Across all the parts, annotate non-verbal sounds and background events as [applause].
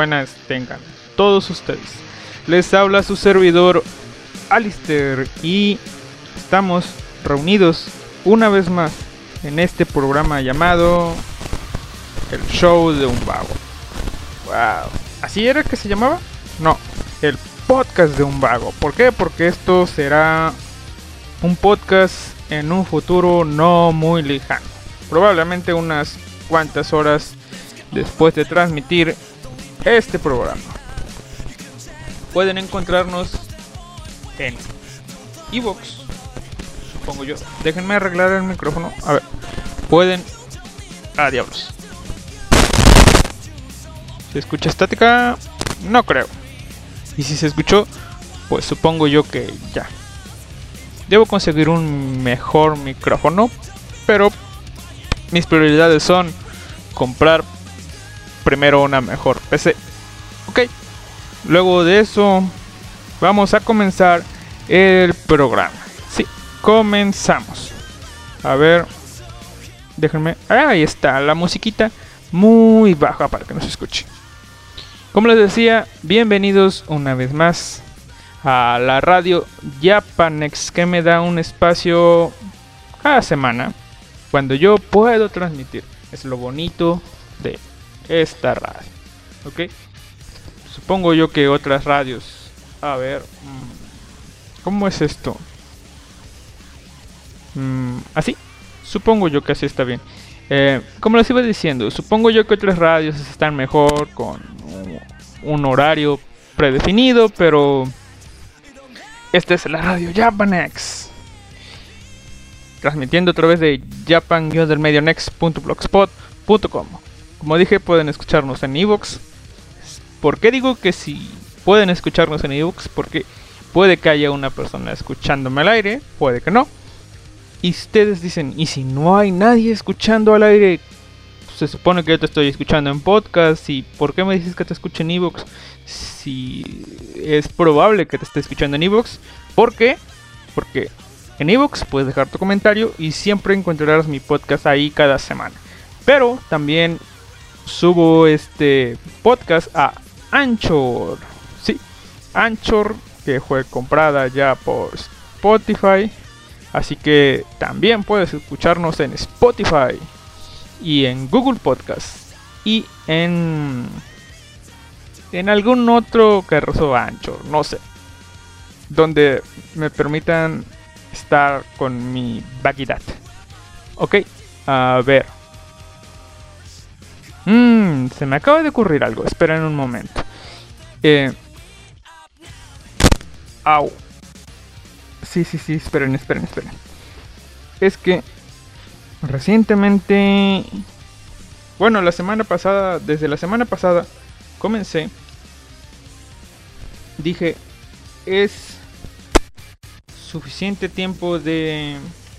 buenas tengan todos ustedes. Les habla su servidor Alister y estamos reunidos una vez más en este programa llamado El Show de un Vago. Wow. ¿Así era que se llamaba? No, el podcast de un vago. ¿Por qué? Porque esto será un podcast en un futuro no muy lejano. Probablemente unas cuantas horas después de transmitir este programa. Pueden encontrarnos en Evox, supongo yo. Déjenme arreglar el micrófono. A ver, pueden. Ah, diablos. ¿Se escucha estática? No creo. Y si se escuchó, pues supongo yo que ya. Debo conseguir un mejor micrófono, pero mis prioridades son comprar primero una mejor PC. Ok, luego de eso vamos a comenzar el programa. Sí, comenzamos. A ver, déjenme. Ah, ahí está la musiquita muy baja para que no se escuche. Como les decía, bienvenidos una vez más a la radio Japanex que me da un espacio cada semana cuando yo puedo transmitir. Es lo bonito de esta radio. ¿Ok? Supongo yo que otras radios. A ver. mm, ¿Cómo es esto? Mm, ¿Así? Supongo yo que así está bien. Eh, como les iba diciendo, supongo yo que otras radios están mejor con un- un horario predefinido, pero esta es la radio Japanex. Transmitiendo a través de japan-medionex.blogspot.com. Como dije, pueden escucharnos en Evox. ¿Por qué digo que si pueden escucharnos en Evox? Porque puede que haya una persona escuchándome al aire, puede que no. Y ustedes dicen, ¿y si no hay nadie escuchando al aire? Se supone que yo te estoy escuchando en podcast. ¿Y por qué me dices que te escuche en Evox? Si es probable que te esté escuchando en Evox. ¿Por qué? Porque en Evox puedes dejar tu comentario y siempre encontrarás mi podcast ahí cada semana. Pero también subo este podcast a Anchor. Sí, Anchor que fue comprada ya por Spotify. Así que también puedes escucharnos en Spotify y en Google Podcast y en en algún otro carrozo Anchor, no sé, donde me permitan estar con mi vaguidad. Ok, a ver. Mmm, se me acaba de ocurrir algo. Esperen un momento. Eh. Au. Sí, sí, sí, esperen, esperen, esperen. Es que recientemente... Bueno, la semana pasada, desde la semana pasada, comencé. Dije, es suficiente tiempo de...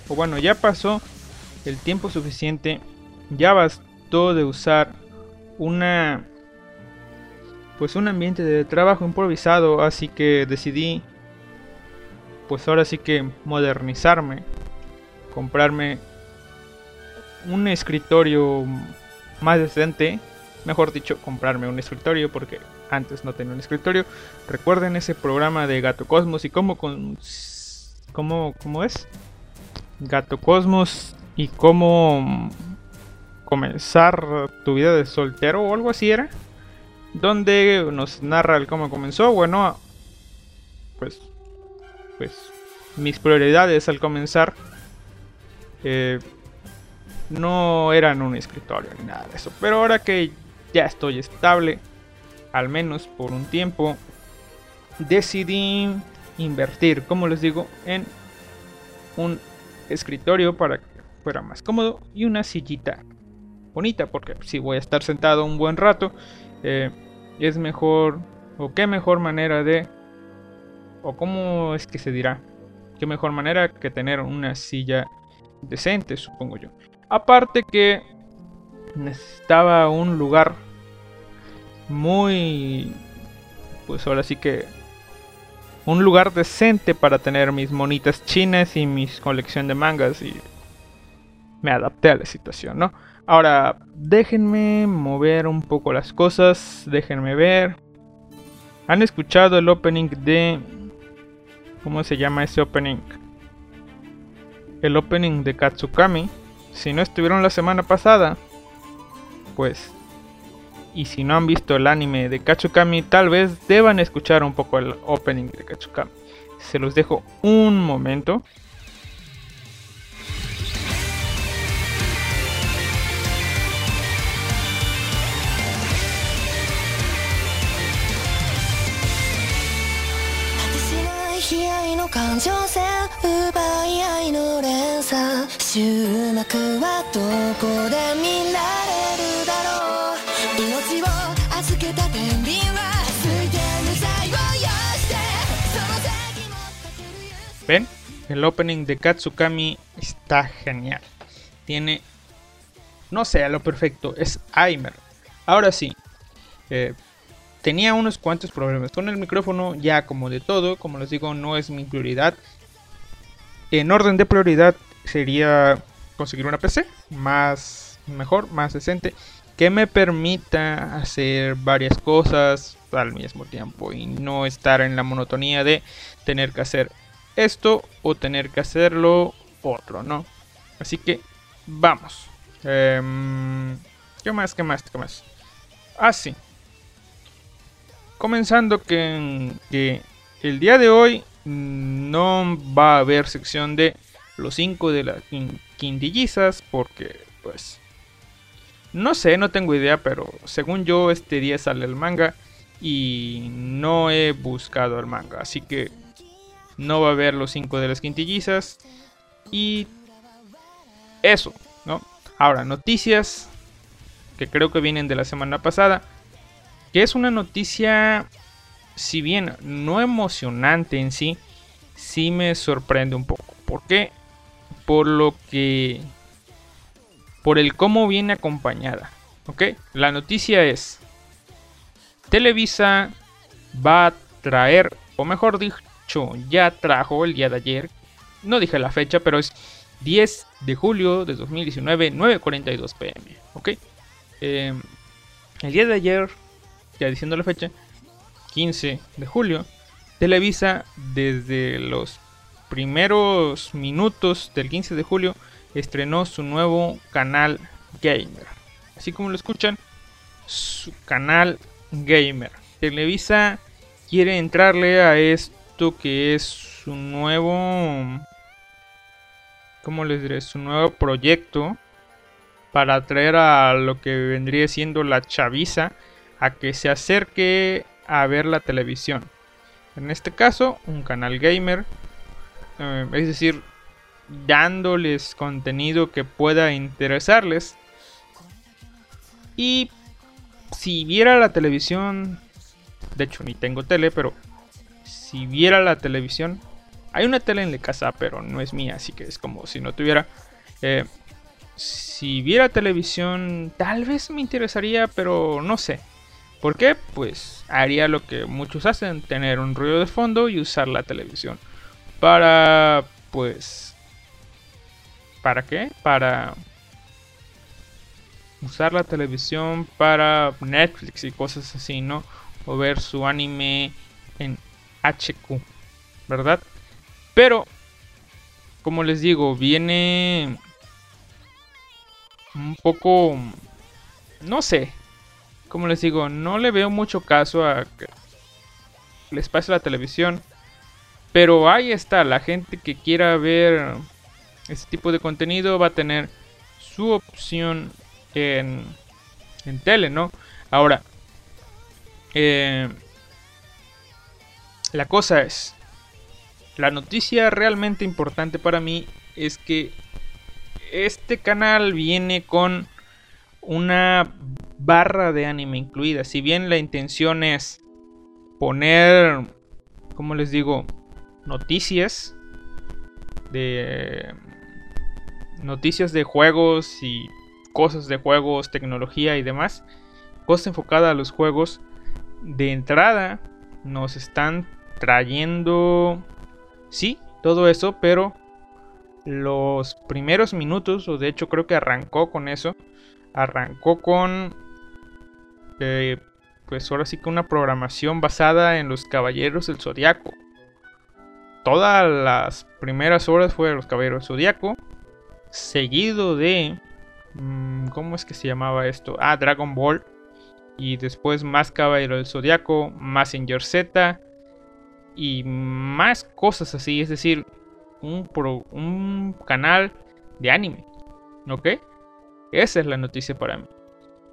O bueno, ya pasó el tiempo suficiente. Ya bastó de usar una... Pues un ambiente de trabajo improvisado. Así que decidí... Pues ahora sí que modernizarme. Comprarme un escritorio más decente. Mejor dicho, comprarme un escritorio porque antes no tenía un escritorio. Recuerden ese programa de Gato Cosmos y cómo con cómo cómo es Gato Cosmos y cómo comenzar tu vida de soltero o algo así era. Donde nos narra el cómo comenzó. Bueno, pues pues mis prioridades al comenzar eh, no eran un escritorio ni nada de eso. Pero ahora que ya estoy estable, al menos por un tiempo, decidí invertir, como les digo, en un escritorio para que fuera más cómodo y una sillita bonita, porque si voy a estar sentado un buen rato, eh, es mejor, o qué mejor manera de, o cómo es que se dirá, qué mejor manera que tener una silla decente, supongo yo. Aparte que necesitaba un lugar muy... Pues ahora sí que... Un lugar decente para tener mis monitas chinas y mi colección de mangas y me adapté a la situación, ¿no? Ahora, déjenme mover un poco las cosas, déjenme ver. ¿Han escuchado el opening de... ¿Cómo se llama ese opening? El opening de Katsukami si no estuvieron la semana pasada, pues... Y si no han visto el anime de Kachukami, tal vez deban escuchar un poco el opening de Kachukami. Se los dejo un momento. ¿Ven? El opening de Katsukami está genial. Tiene, no sé, lo perfecto, es Aimer. Ahora sí, eh, tenía unos cuantos problemas con el micrófono, ya como de todo, como les digo, no es mi prioridad. En orden de prioridad sería conseguir una PC más mejor, más decente, que me permita hacer varias cosas al mismo tiempo y no estar en la monotonía de tener que hacer esto o tener que hacerlo otro, ¿no? Así que vamos. Em, ¿Qué más? ¿Qué más? ¿Qué más? Ah, sí. Comenzando que, el día de hoy no va a haber sección de los 5 de las quindillizas porque pues no sé, no tengo idea, pero según yo este día sale el manga y no he buscado el manga, así que no va a haber los 5 de las quintillizas. Y eso, ¿no? Ahora, noticias que creo que vienen de la semana pasada. Que es una noticia, si bien no emocionante en sí, sí me sorprende un poco. ¿Por qué? Por lo que... Por el cómo viene acompañada. ¿Ok? La noticia es... Televisa va a traer, o mejor dicho, ya trajo el día de ayer, no dije la fecha, pero es 10 de julio de 2019, 9.42 pm. ¿Ok? Eh, el día de ayer, diciendo la fecha, 15 de julio, Televisa desde los primeros minutos del 15 de julio estrenó su nuevo canal gamer. Así como lo escuchan, su canal gamer. Televisa quiere entrarle a esto que es su nuevo... ¿Cómo les diré? Su nuevo proyecto para atraer a lo que vendría siendo la chaviza a que se acerque a ver la televisión. En este caso, un canal gamer. Eh, es decir, dándoles contenido que pueda interesarles. Y si viera la televisión, de hecho ni tengo tele, pero si viera la televisión, hay una tele en la casa, pero no es mía, así que es como si no tuviera. Eh, si viera televisión, tal vez me interesaría, pero no sé. ¿Por qué? Pues haría lo que muchos hacen, tener un ruido de fondo y usar la televisión. Para, pues... ¿Para qué? Para usar la televisión para Netflix y cosas así, ¿no? O ver su anime en HQ, ¿verdad? Pero, como les digo, viene un poco... No sé, como les digo, no le veo mucho caso a que les pase la televisión. Pero ahí está, la gente que quiera ver este tipo de contenido va a tener su opción en, en tele, ¿no? Ahora, eh, la cosa es, la noticia realmente importante para mí es que este canal viene con una barra de anime incluida. Si bien la intención es poner, como les digo, noticias de noticias de juegos y cosas de juegos, tecnología y demás, cosas enfocadas a los juegos, de entrada nos están trayendo, sí, todo eso, pero los primeros minutos, o de hecho creo que arrancó con eso, arrancó con pues ahora sí que una programación basada en los Caballeros del Zodiaco. Todas las primeras horas fue los Caballeros del Zodiaco, seguido de mm, ¿cómo es que se llamaba esto? Ah, Dragon Ball y después más Caballero del Zodiaco, más Inger Z y más cosas así, es decir, un, un canal de anime, ¿ok? Esa es la noticia para mí.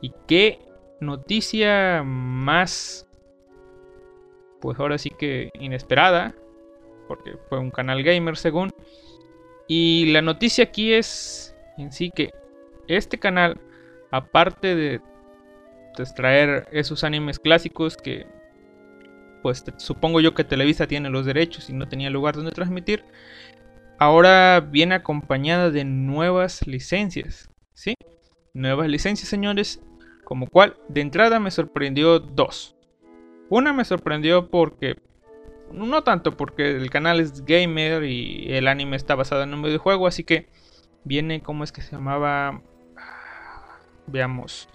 ¿Y qué noticia más, pues ahora sí que inesperada, porque fue un canal gamer según. Y la noticia aquí es en sí que este canal, aparte de extraer esos animes clásicos que pues supongo yo que Televisa tiene los derechos y no tenía lugar donde transmitir, ahora viene acompañada de nuevas licencias, ¿sí? Nuevas licencias, señores, como cual, de entrada me sorprendió dos. Una me sorprendió porque, no tanto porque el canal es gamer y el anime está basado en un videojuego, así que viene, ¿cómo es que se llamaba? Veamos.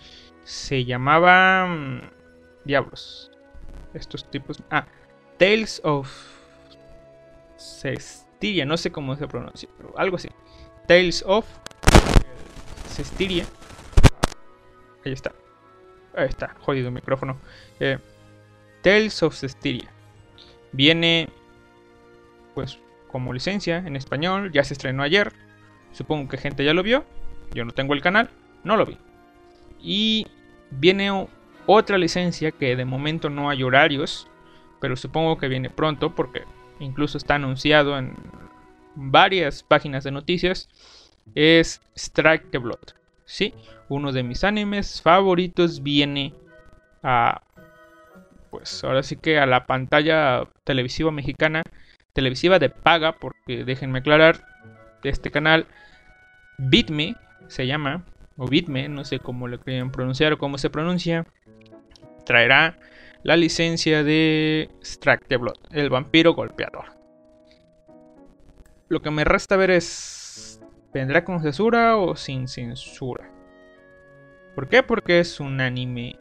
Se llamaba... Mm, diablos. Estos tipos... Ah, Tales of Cestiria, no sé cómo se pronuncia, pero algo así. Tales of Cestiria. Ahí está. Ahí está, jodido el micrófono. Eh, Tales of Cestiria. Viene, pues, como licencia en español. Ya se estrenó ayer. Supongo que gente ya lo vio. Yo no tengo el canal, no lo vi. Y viene otra licencia que de momento no hay horarios. Pero supongo que viene pronto porque incluso está anunciado en varias páginas de noticias. Es Strike the Blood. Sí, uno de mis animes favoritos viene a pues ahora sí que a la pantalla televisiva mexicana, televisiva de paga, porque déjenme aclarar, este canal Bitme se llama, o Bitme, no sé cómo lo quieren pronunciar o cómo se pronuncia, traerá la licencia de Strike the Blood, el vampiro golpeador. Lo que me resta ver es ¿Vendrá con censura o sin censura? ¿Por qué? Porque es un anime,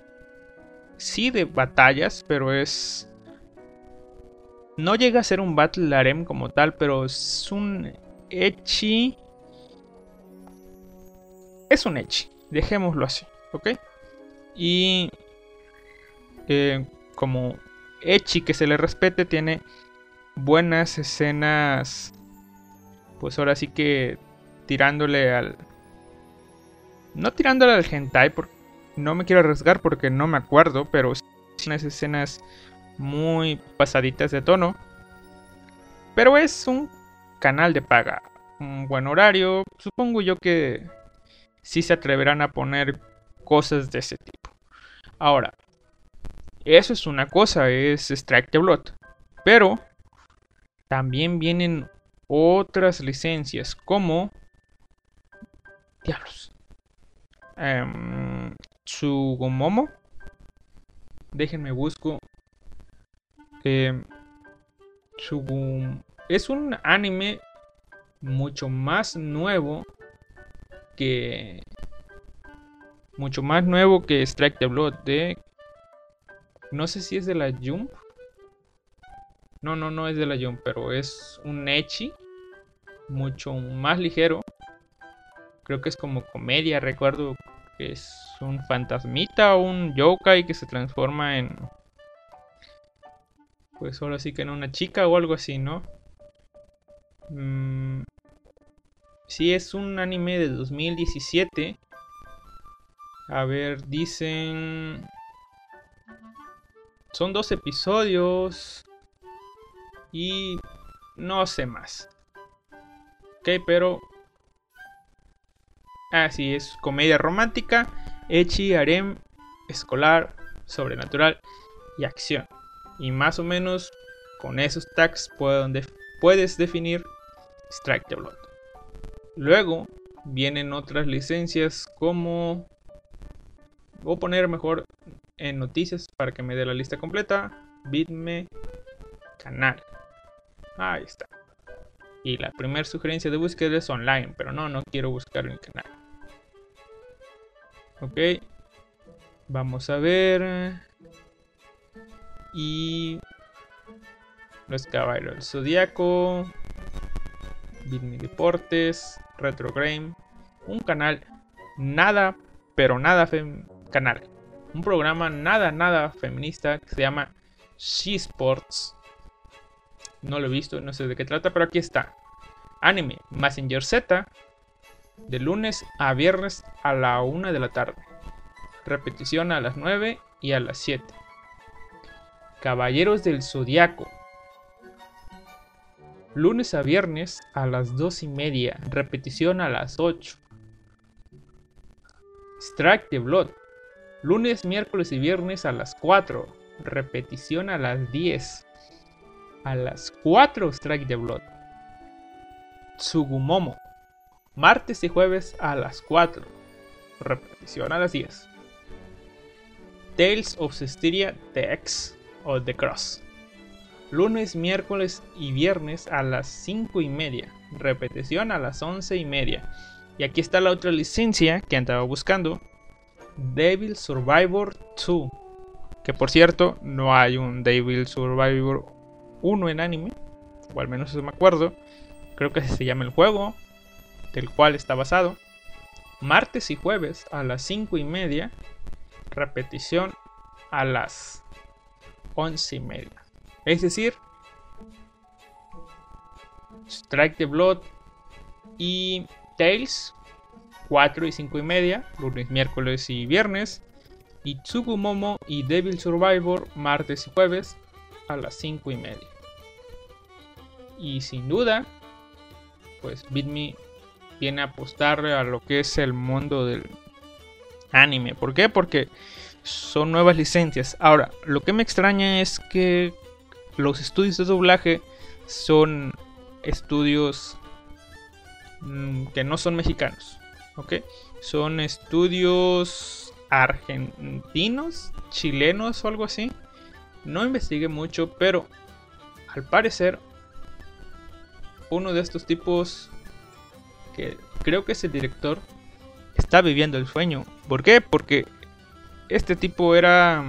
sí de batallas, pero es... No llega a ser un Battle Harem como tal, pero es un Echi... Es un Echi, dejémoslo así, ¿ok? Y eh, como Echi que se le respete, tiene buenas escenas, pues ahora sí que tirándole al, no tirándole al hentai, porque no me quiero arriesgar porque no me acuerdo, pero sí unas escenas muy pasaditas de tono. Pero es un canal de paga, un buen horario. Supongo yo que sí se atreverán a poner cosas de ese tipo. Ahora, eso es una cosa, es Strike the Blood. Pero también vienen otras licencias como... Diablos. Um. Déjenme busco. Eh, es un anime mucho más nuevo que mucho más nuevo que Strike the Blood de no sé si es de la Jump no no no es de la Jump pero es un echi mucho más ligero creo que es como comedia recuerdo es un fantasmita o un yokai que se transforma en. Pues ahora sí que en una chica o algo así, ¿no? Mm, si es un anime de 2017. A ver, dicen. Son dos episodios. Y no sé más. Ok, pero Así es, comedia romántica, echi, harem, escolar, sobrenatural y acción. Y más o menos con esos tags puedes definir Strike the Blood. Luego vienen otras licencias como... Voy a poner mejor en noticias para que me dé la lista completa. Bitme canal. Ahí está. Y la primera sugerencia de búsqueda es online, pero no, no quiero buscar en canal. Ok. Vamos a ver. Y... Los caballeros del zodiaco. Bitme Deportes. Retro Game. Un canal nada, pero nada canal. Un programa nada, nada feminista que se llama She Sports. No lo he visto, no sé de qué trata, pero aquí está. Anime Messenger Z de lunes a viernes a la 1 de la tarde. Repetición a las 9 y a las 7. Caballeros del Zodiaco. Lunes a viernes a las 2 y media. Repetición a las 8. Strike the Blood. Lunes, miércoles y viernes a las 4. Repetición a las 10. A las 4 Strike the Blood. Tsugumomo martes y jueves a las 4. Repetición a las 10. Tales of Cestiria The X o The Cross. Lunes, miércoles y viernes a las 5 y media. Repetición a las 11 y media. Y aquí está la otra licencia que andaba buscando. Devil Survivor 2. Que por cierto, no hay un Devil Survivor 1 en anime. O al menos eso me acuerdo. Creo que se llama el juego del cual está basado, martes y jueves a las 5 y media, repetición a las 11 y media. Es decir, Strike the Blood y Tales 4 y 5 y media, lunes, miércoles y viernes. Y Tsugumomo y Devil Survivor martes y jueves a las 5 y media. Y sin duda, pues Beat Me viene a apostar a lo que es el mundo del anime. ¿Por qué? Porque son nuevas licencias. Ahora, lo que me extraña es que los estudios de doblaje son estudios mm, que no son mexicanos. ¿Ok? Son estudios argentinos, chilenos o algo así. No investigué mucho, pero al parecer uno de estos tipos que creo que ese director está viviendo el sueño. ¿Por qué? Porque este tipo era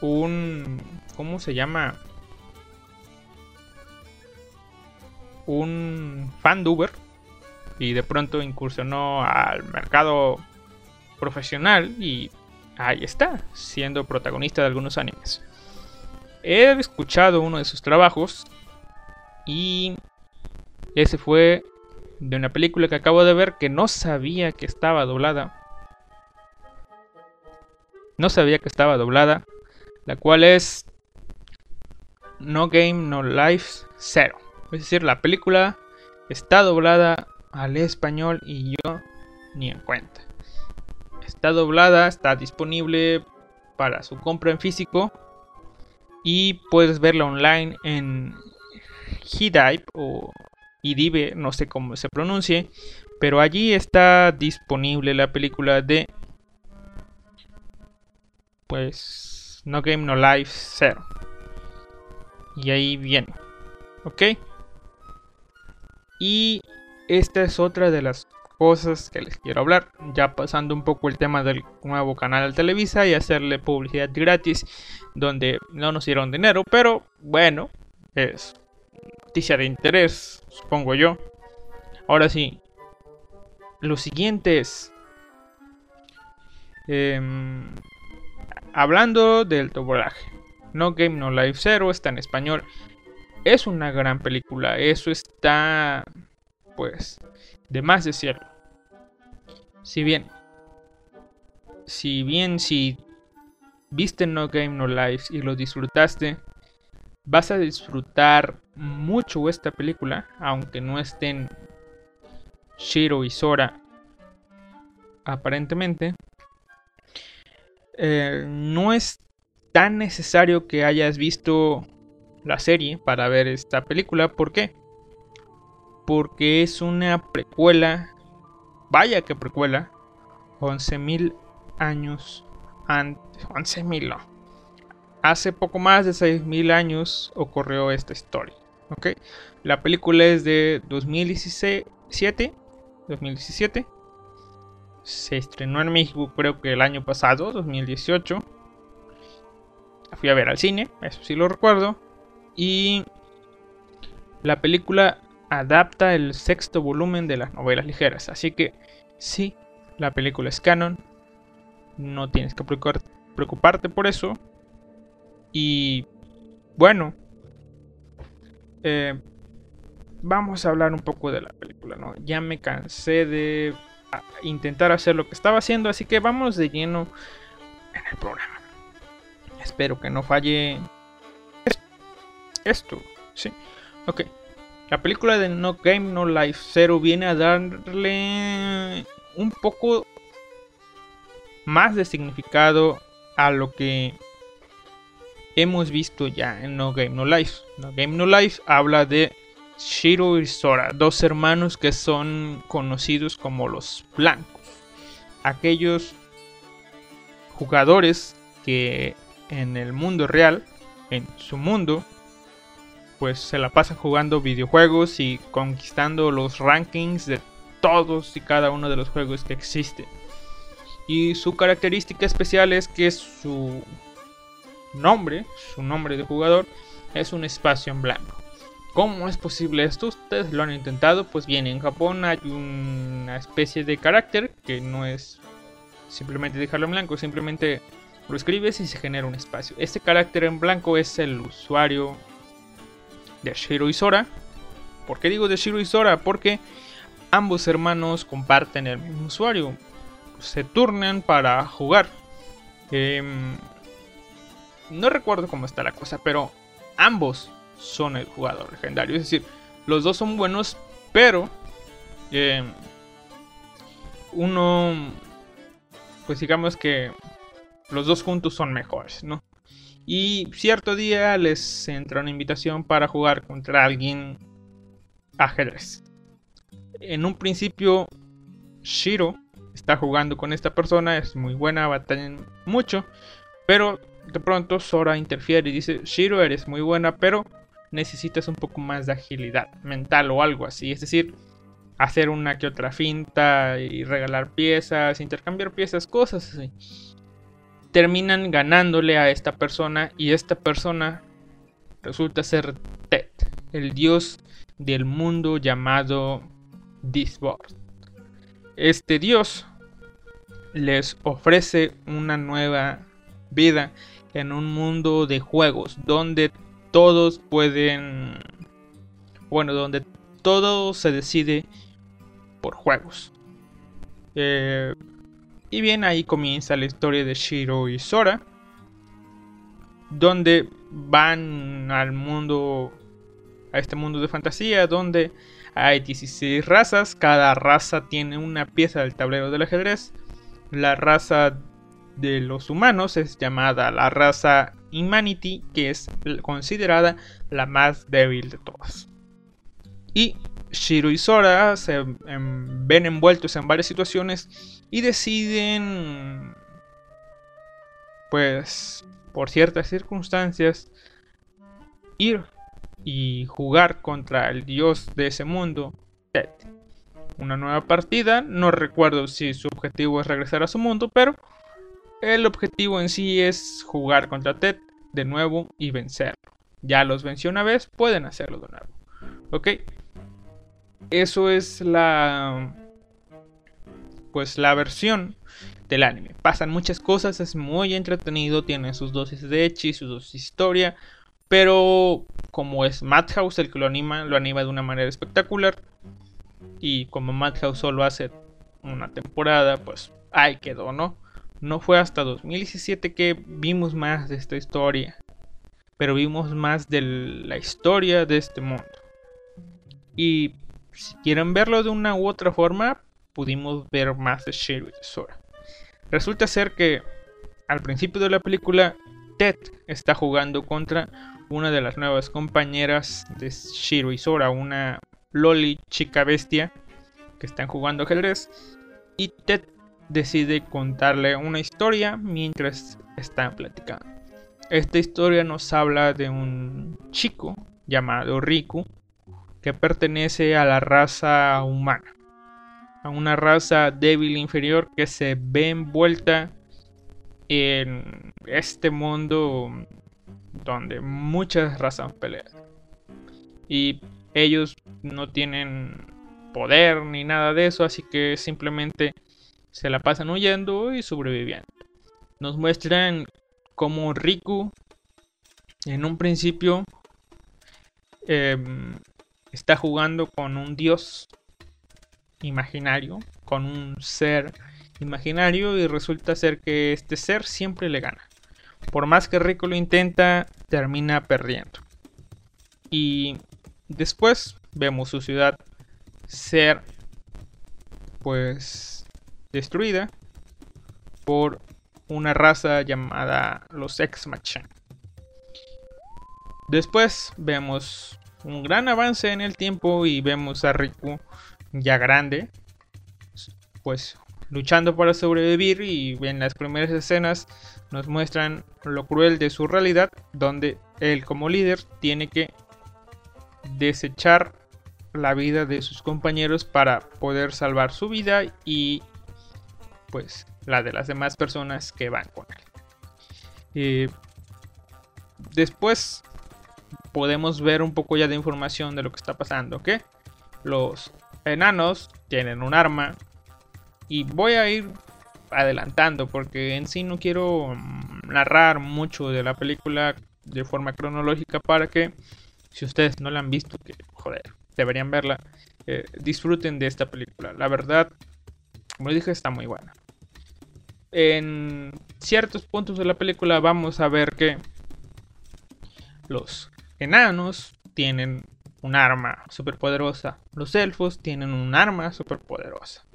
un... ¿Cómo se llama? Un fan. Y de pronto incursionó al mercado profesional y ahí está, siendo protagonista de algunos animes. He escuchado uno de sus trabajos y ese fue de una película que acabo de ver que no sabía que estaba doblada. No sabía que estaba doblada. La cual es No Game No Life Zero. Es decir, la película está doblada al español y yo ni en cuenta. Está doblada, está disponible para su compra en físico y puedes verla online en Hidive o Idive, no sé cómo se pronuncie, pero allí está disponible la película de pues No Game No Life 0. Y ahí viene. ¿Ok? Y esta es otra de las cosas que les quiero hablar. Ya pasando un poco el tema del nuevo canal de Televisa y hacerle publicidad gratis. Donde no nos dieron dinero. Pero bueno, es noticia de interés, supongo yo. Ahora sí, lo siguiente es... Em, hablando del doblaje. No Game No Life Zero está en español. Es una gran película. Eso está... Pues... De más decirlo. Si bien... Si bien si viste No Game No Life y lo disfrutaste, vas a disfrutar mucho esta película, aunque no estén Shiro y Sora aparentemente. Eh, no es tan necesario que hayas visto la serie para ver esta película. ¿Por qué? Porque es una precuela, vaya que precuela, 11.000 años antes, 11.000 no, hace poco más de 6.000 años ocurrió esta historia. La película es de 2017. 2017. Se estrenó en México creo que el año pasado, 2018. La fui a ver al cine, eso sí lo recuerdo. Y la película adapta el sexto volumen de las novelas ligeras. Así que sí, la película es canon. No tienes que preocuparte por eso. Y bueno, eh, vamos a hablar un poco de la película, ¿no? Ya me cansé de intentar hacer lo que estaba haciendo, así que vamos de lleno en el programa. Espero que no falle esto. Sí, ok. La película de No Game No Life Zero viene a darle un poco más de significado a lo que hemos visto ya en No Game No Life. No Game No Life habla de Shiro y Sora, dos hermanos que son conocidos como los blancos. Aquellos jugadores que en el mundo real, en su mundo, pues se la pasan jugando videojuegos y conquistando los rankings de todos y cada uno de los juegos que existen. Y su característica especial es que su nombre, su nombre de jugador, es un espacio en blanco. ¿Cómo es posible esto? Ustedes lo han intentado. Pues bien, en Japón hay una especie de carácter que no es simplemente dejarlo en blanco, simplemente lo escribes y se genera un espacio. Este carácter en blanco es el usuario de Shiro y Sora. ¿Por qué digo de Shiro y Sora? Porque ambos hermanos comparten el mismo usuario. Se turnan para jugar. Eh, no recuerdo cómo está la cosa, pero ambos son el jugador legendario. Es decir, los dos son buenos, pero eh, uno, pues digamos que los dos juntos son mejores, ¿no? Y cierto día les entra una invitación para jugar contra alguien ajedrez. En un principio, Shiro está jugando con esta persona, es muy buena, batallan mucho, pero de pronto Sora interfiere y dice, Shiro, eres muy buena, pero necesitas un poco más de agilidad mental o algo así. Es decir, hacer una que otra finta y regalar piezas, intercambiar piezas, cosas así. Terminan ganándole a esta persona y esta persona resulta ser Ted, el dios del mundo llamado Disboard. Este dios les ofrece una nueva vida en un mundo de juegos donde todos pueden bueno donde todo se decide por juegos. Eh, y bien ahí comienza la historia de Shiro y Sora donde van al mundo a este mundo de fantasía donde hay 16 razas. Cada raza tiene una pieza del tablero del ajedrez. La raza de los humanos es llamada la raza Humanity, que es considerada la más débil de todas. Y Shiro y Sora se em, ven envueltos en varias situaciones y deciden, pues, por ciertas circunstancias, ir y jugar contra el dios de ese mundo, Ted una nueva partida. No recuerdo si su objetivo es regresar a su mundo, pero el objetivo en sí es jugar contra Ted de nuevo y vencerlo. Ya los venció una vez, pueden hacerlo de nuevo. ¿Ok? Eso es la... Pues la versión del anime. Pasan muchas cosas, es muy entretenido, tiene sus dosis de echi, sus dosis de historia. Pero como es Madhouse el que lo anima, lo anima de una manera espectacular. Y como Madhouse solo hace una temporada, pues ahí quedó, ¿no? No fue hasta 2017 que vimos más de esta historia. Pero vimos más de la historia de este mundo. Y si quieren verlo de una u otra forma, pudimos ver más de Shiro y Sora. Resulta ser que al principio de la película, Ted está jugando contra una de las nuevas compañeras de Shiro y Sora, una Loli, chica bestia, que están jugando ajedrez. Y Ted decide contarle una historia mientras están platicando. Esta historia nos habla de un chico llamado Riku que pertenece a la raza humana, a una raza débil inferior que se ve envuelta en este mundo donde muchas razas pelean. Y ellos no tienen poder ni nada de eso, así que simplemente se la pasan huyendo y sobreviviendo. Nos muestran cómo Riku en un principio em, está jugando con un dios imaginario, con un ser imaginario y resulta ser que este ser siempre le gana. Por más que Riku lo intenta, termina perdiendo. Y Después vemos su ciudad ser pues destruida por una raza llamada los Ex-Machine. Después vemos un gran avance en el tiempo y vemos a Riku ya grande, pues luchando para sobrevivir y en las primeras escenas nos muestran lo cruel de su realidad donde él como líder tiene que desechar la vida de sus compañeros para poder salvar su vida y pues la de las demás personas que van con él. Eh, después podemos ver un poco ya de información de lo que está pasando, que los enanos tienen un arma y voy a ir adelantando porque en sí no quiero mm, narrar mucho de la película de forma cronológica para que si ustedes no la han visto, que joder, deberían verla, eh, disfruten de esta película. La verdad, como dije, está muy buena. En ciertos puntos de la película vamos a ver que los enanos tienen un arma superpoderosa. Los elfos tienen un arma superpoderosa.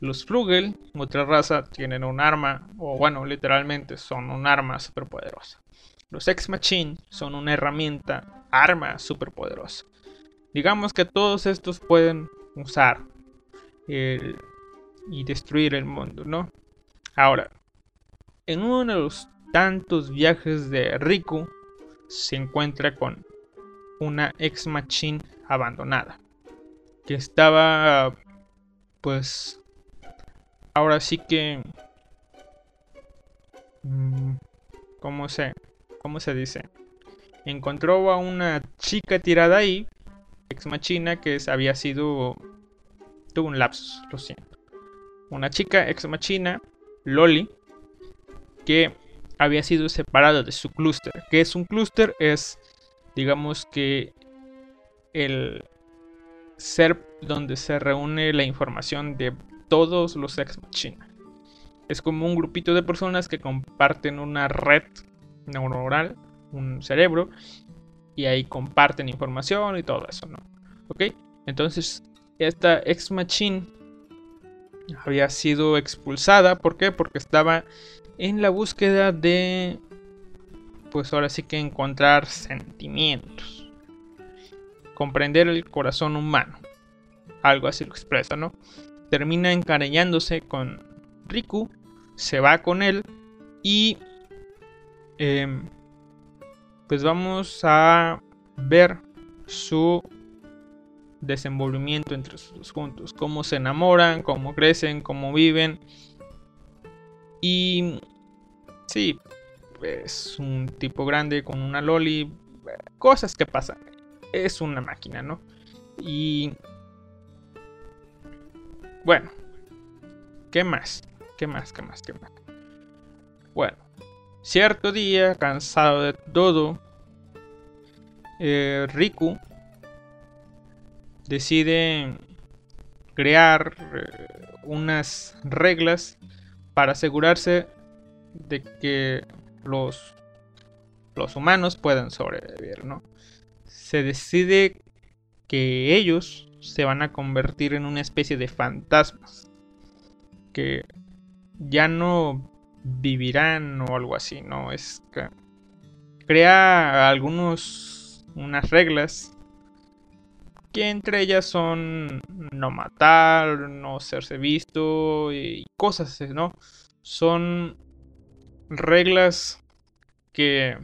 Los Flugel, otra raza, tienen un arma, o bueno, literalmente son un arma superpoderosa. Los Ex Machine son una herramienta, arma superpoderosa. Digamos que todos estos pueden usar y destruir el mundo, ¿no? Ahora, en uno de los tantos viajes de Riku, se encuentra con una Ex Machine abandonada. que estaba pues ahora sí que mm, ¿cómo se cómo se dice? Encontró a una chica tirada ahí, ex machina que había sido tuvo un lapsus, lo siento. Una chica ex machina, Loli, que había sido separada de su clúster. ¿Qué es un clúster? Es digamos que el ser donde se reúne la información de todos los ex machina. Es como un grupito de personas que comparten una red neuronal, un cerebro, y ahí comparten información y todo eso, ¿no? ¿Ok? Entonces, esta ex machine había sido expulsada. ¿Por qué? Porque estaba en la búsqueda de, pues ahora sí que encontrar sentimientos. Comprender el corazón humano. Algo así lo expresa, ¿no? termina encariñándose con Riku, se va con él y em, pues vamos a ver su desenvolvimiento entre sus juntos, cómo se enamoran, cómo crecen, cómo viven y sí, es un tipo grande con una loli, cosas que pasan, es una máquina, ¿no? Y bueno, ¿qué más? ¿Qué más? ¿Qué más? ¿Qué más? Bueno, cierto día, cansado de todo, eh, Riku decide crear eh, unas reglas para asegurarse de que los, los humanos puedan sobrevivir, ¿no? Se decide que ellos se van a convertir en una especie de fantasmas que ya no vivirán o algo así, ¿no? Es que crea algunos unas reglas que entre ellas son no matar, no serse visto y cosas ¿no? Son reglas que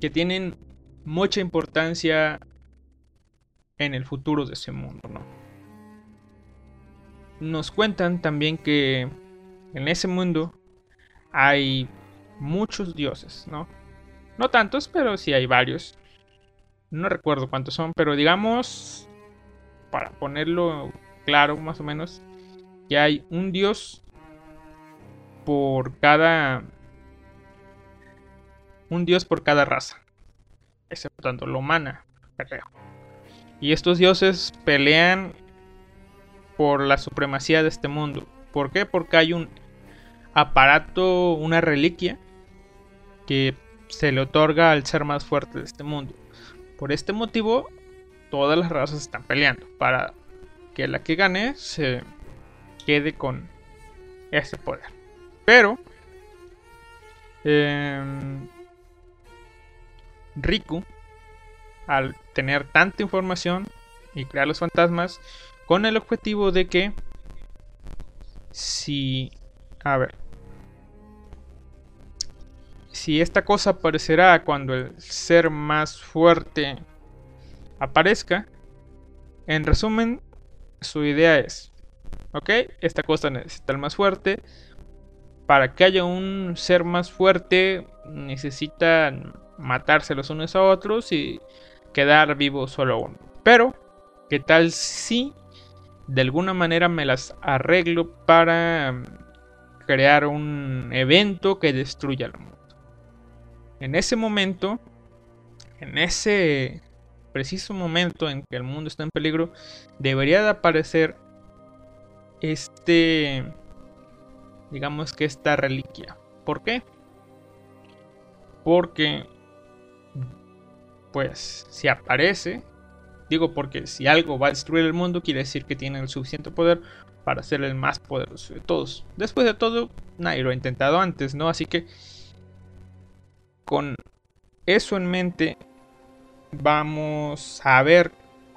que tienen mucha importancia en el futuro de ese mundo, ¿no? Nos cuentan también que en ese mundo hay muchos dioses, ¿no? No tantos, pero sí hay varios. No recuerdo cuántos son, pero digamos, para ponerlo claro más o menos, que hay un dios por cada... Un dios por cada raza. Excepto la humana. Y estos dioses pelean por la supremacía de este mundo. ¿Por qué? Porque hay un aparato, una reliquia que se le otorga al ser más fuerte de este mundo. Por este motivo, todas las razas están peleando para que la que gane se quede con ese poder. Pero em, Riku al tener tanta información y crear los fantasmas con el objetivo de que si a ver si esta cosa aparecerá cuando el ser más fuerte aparezca en resumen su idea es ok esta cosa necesita el más fuerte para que haya un ser más fuerte necesitan matarse los unos a otros y quedar vivo solo uno. Pero, ¿qué tal si de alguna manera me las arreglo para crear un evento que destruya el mundo? En ese momento, en ese preciso momento en que el mundo está en peligro, debería de aparecer este, digamos que esta reliquia. ¿Por qué? Porque pues si aparece, digo porque si algo va a destruir el mundo, quiere decir que tiene el suficiente poder para ser el más poderoso de todos. Después de todo, nadie lo ha intentado antes, ¿no? Así que con eso en mente, vamos a ver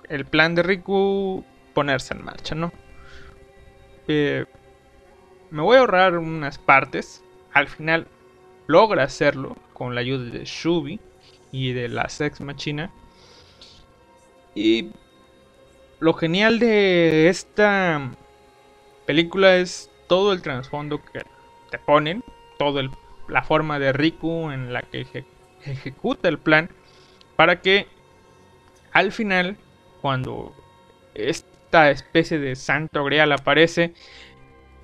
el plan de Riku ponerse en marcha, ¿no? Eh, me voy a ahorrar unas partes. Al final logra hacerlo con la ayuda de Shubi y de la Sex Machina. Y lo genial de esta película es todo el trasfondo que te ponen, toda la forma de Riku en la que ejecuta el plan para que al final, cuando esta especie de santo grial aparece,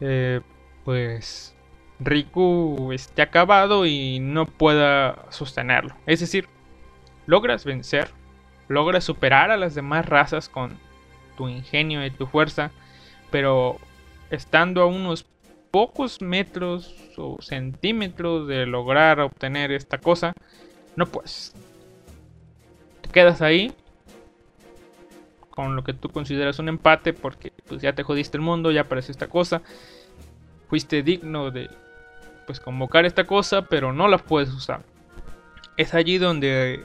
eh, pues Riku esté acabado y no pueda sostenerlo. Es decir, logras vencer, logras superar a las demás razas con tu ingenio y tu fuerza, pero estando a unos pocos metros o centímetros de lograr obtener esta cosa, no puedes. Te quedas ahí con lo que tú consideras un empate porque pues ya te jodiste el mundo, ya apareció esta cosa. Fuiste digno de pues convocar esta cosa, pero no la puedes usar. Es allí donde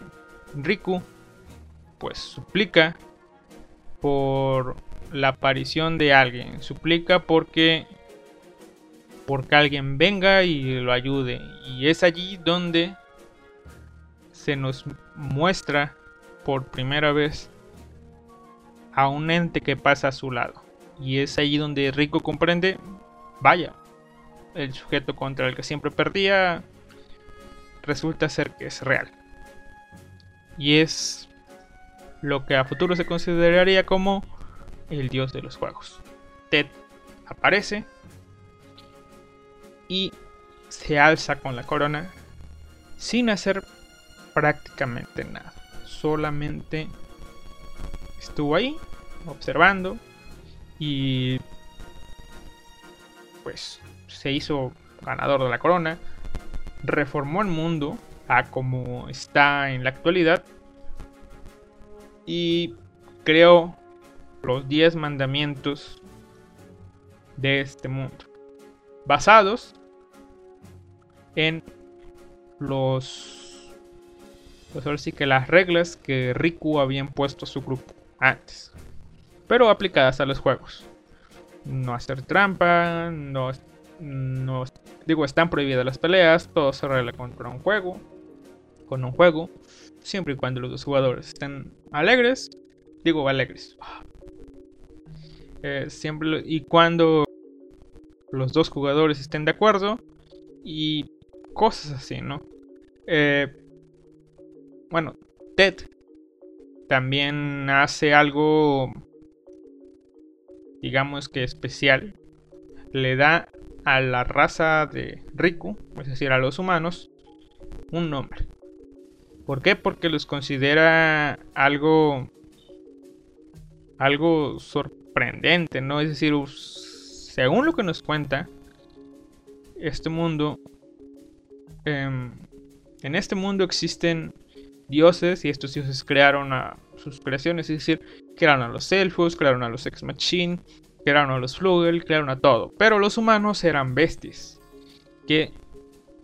Riku pues suplica por la aparición de alguien, suplica porque porque alguien venga y lo ayude. Y es allí donde se nos muestra por primera vez a un ente que pasa a su lado. Y es allí donde Rico comprende, vaya, el sujeto contra el que siempre perdía resulta ser que es real. Y es lo que a futuro se consideraría como el dios de los juegos. Ted aparece y se alza con la corona sin hacer prácticamente nada. Solamente estuvo ahí observando y pues se hizo ganador de la corona, reformó el mundo a como está en la actualidad y creó los 10 mandamientos de este mundo, basados en los pues ahora sí que las reglas que Riku había impuesto a su grupo antes, pero aplicadas a los juegos. No hacer trampa, no, no digo, están prohibidas las peleas, todo se arregla contra un juego, con un juego, siempre y cuando los dos jugadores estén alegres, digo alegres. Eh, siempre y cuando los dos jugadores estén de acuerdo y cosas así, ¿no? Eh, bueno, Ted también hace algo, digamos que especial. Le da a la raza de Riku, es decir, a los humanos, un nombre. ¿Por qué? Porque los considera algo algo sorprendente, ¿no? Es decir, según lo que nos cuenta este mundo, em, en este mundo existen dioses y estos dioses crearon a sus creaciones, es decir, crearon a los elfos, crearon a los ex machine, crearon a los flugel, crearon a todo. Pero los humanos eran bestias que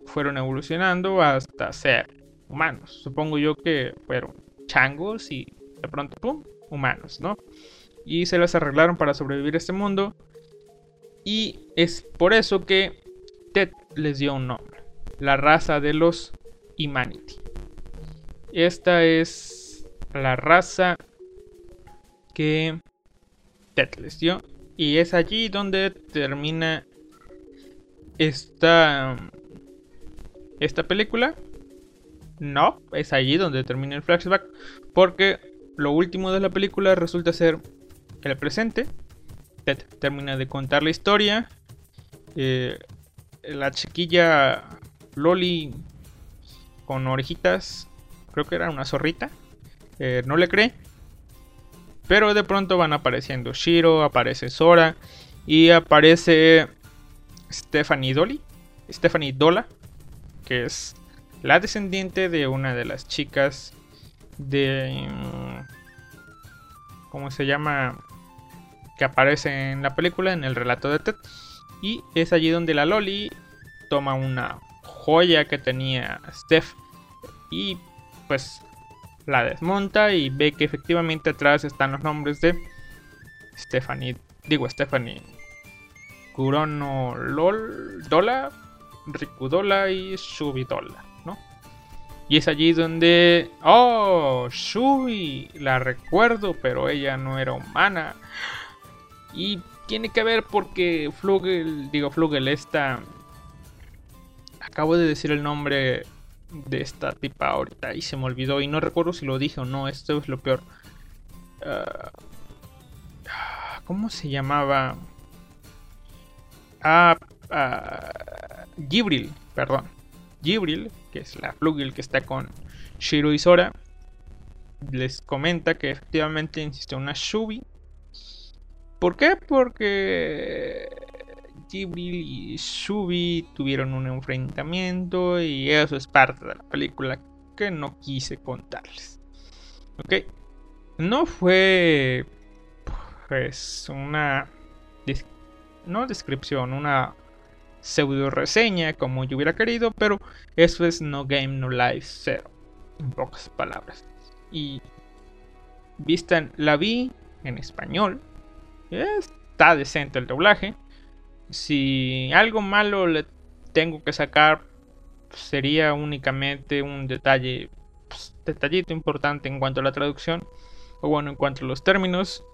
fueron evolucionando hasta ser humanos. Supongo yo que fueron changos y de pronto, ¡pum!, humanos, ¿no? Y se las arreglaron para sobrevivir a este mundo. Y es por eso que Ted les dio un nombre. La raza de los Humanity. Esta es la raza que Ted les dio. Y es allí donde termina esta, esta película. No, es allí donde termina el flashback. Porque lo último de la película resulta ser el presente. Ted termina de contar la historia. Eh, la chiquilla Loli con orejitas creo que era una zorrita, eh, no le cree. Pero de pronto van apareciendo Shiro, aparece Sora y aparece Stephanie Dolly, Stephanie Dola, que es la descendiente de una de las chicas de... ¿Cómo se llama? Que aparece en la película, en el relato de Ted. Y es allí donde la Loli toma una joya que tenía Steph y pues la desmonta y ve que efectivamente atrás están los nombres de Stephanie, digo Stephanie Kurono Lol, Dola, Rikudola y Shubidola, ¿no? Y es allí donde... ¡Oh! Shui. La recuerdo, pero ella no era humana. Y tiene que ver porque Flugel... Digo, Flugel, esta... Acabo de decir el nombre de esta tipa ahorita y se me olvidó. Y no recuerdo si lo dije o no. Esto es lo peor. Ah, ¿Cómo se llamaba? Ah, ah, Gibril, perdón. Gibril, que es la Flugel que está con Shiro y Sora, les comenta que efectivamente existe una Shubi. ¿Por qué? Porque Gibril y Shubi tuvieron un enfrentamiento y eso es parte de la película que no quise contarles. Ok, no fue pues una no descripción, una pseudo reseña como yo hubiera querido, pero eso es No Game No Life Zero, en pocas palabras. Y vista, la vi en español, está decente el doblaje. Si algo malo le tengo que sacar, sería únicamente un detalle, pues, detallito importante en cuanto a la traducción, o bueno, en cuanto a los términos.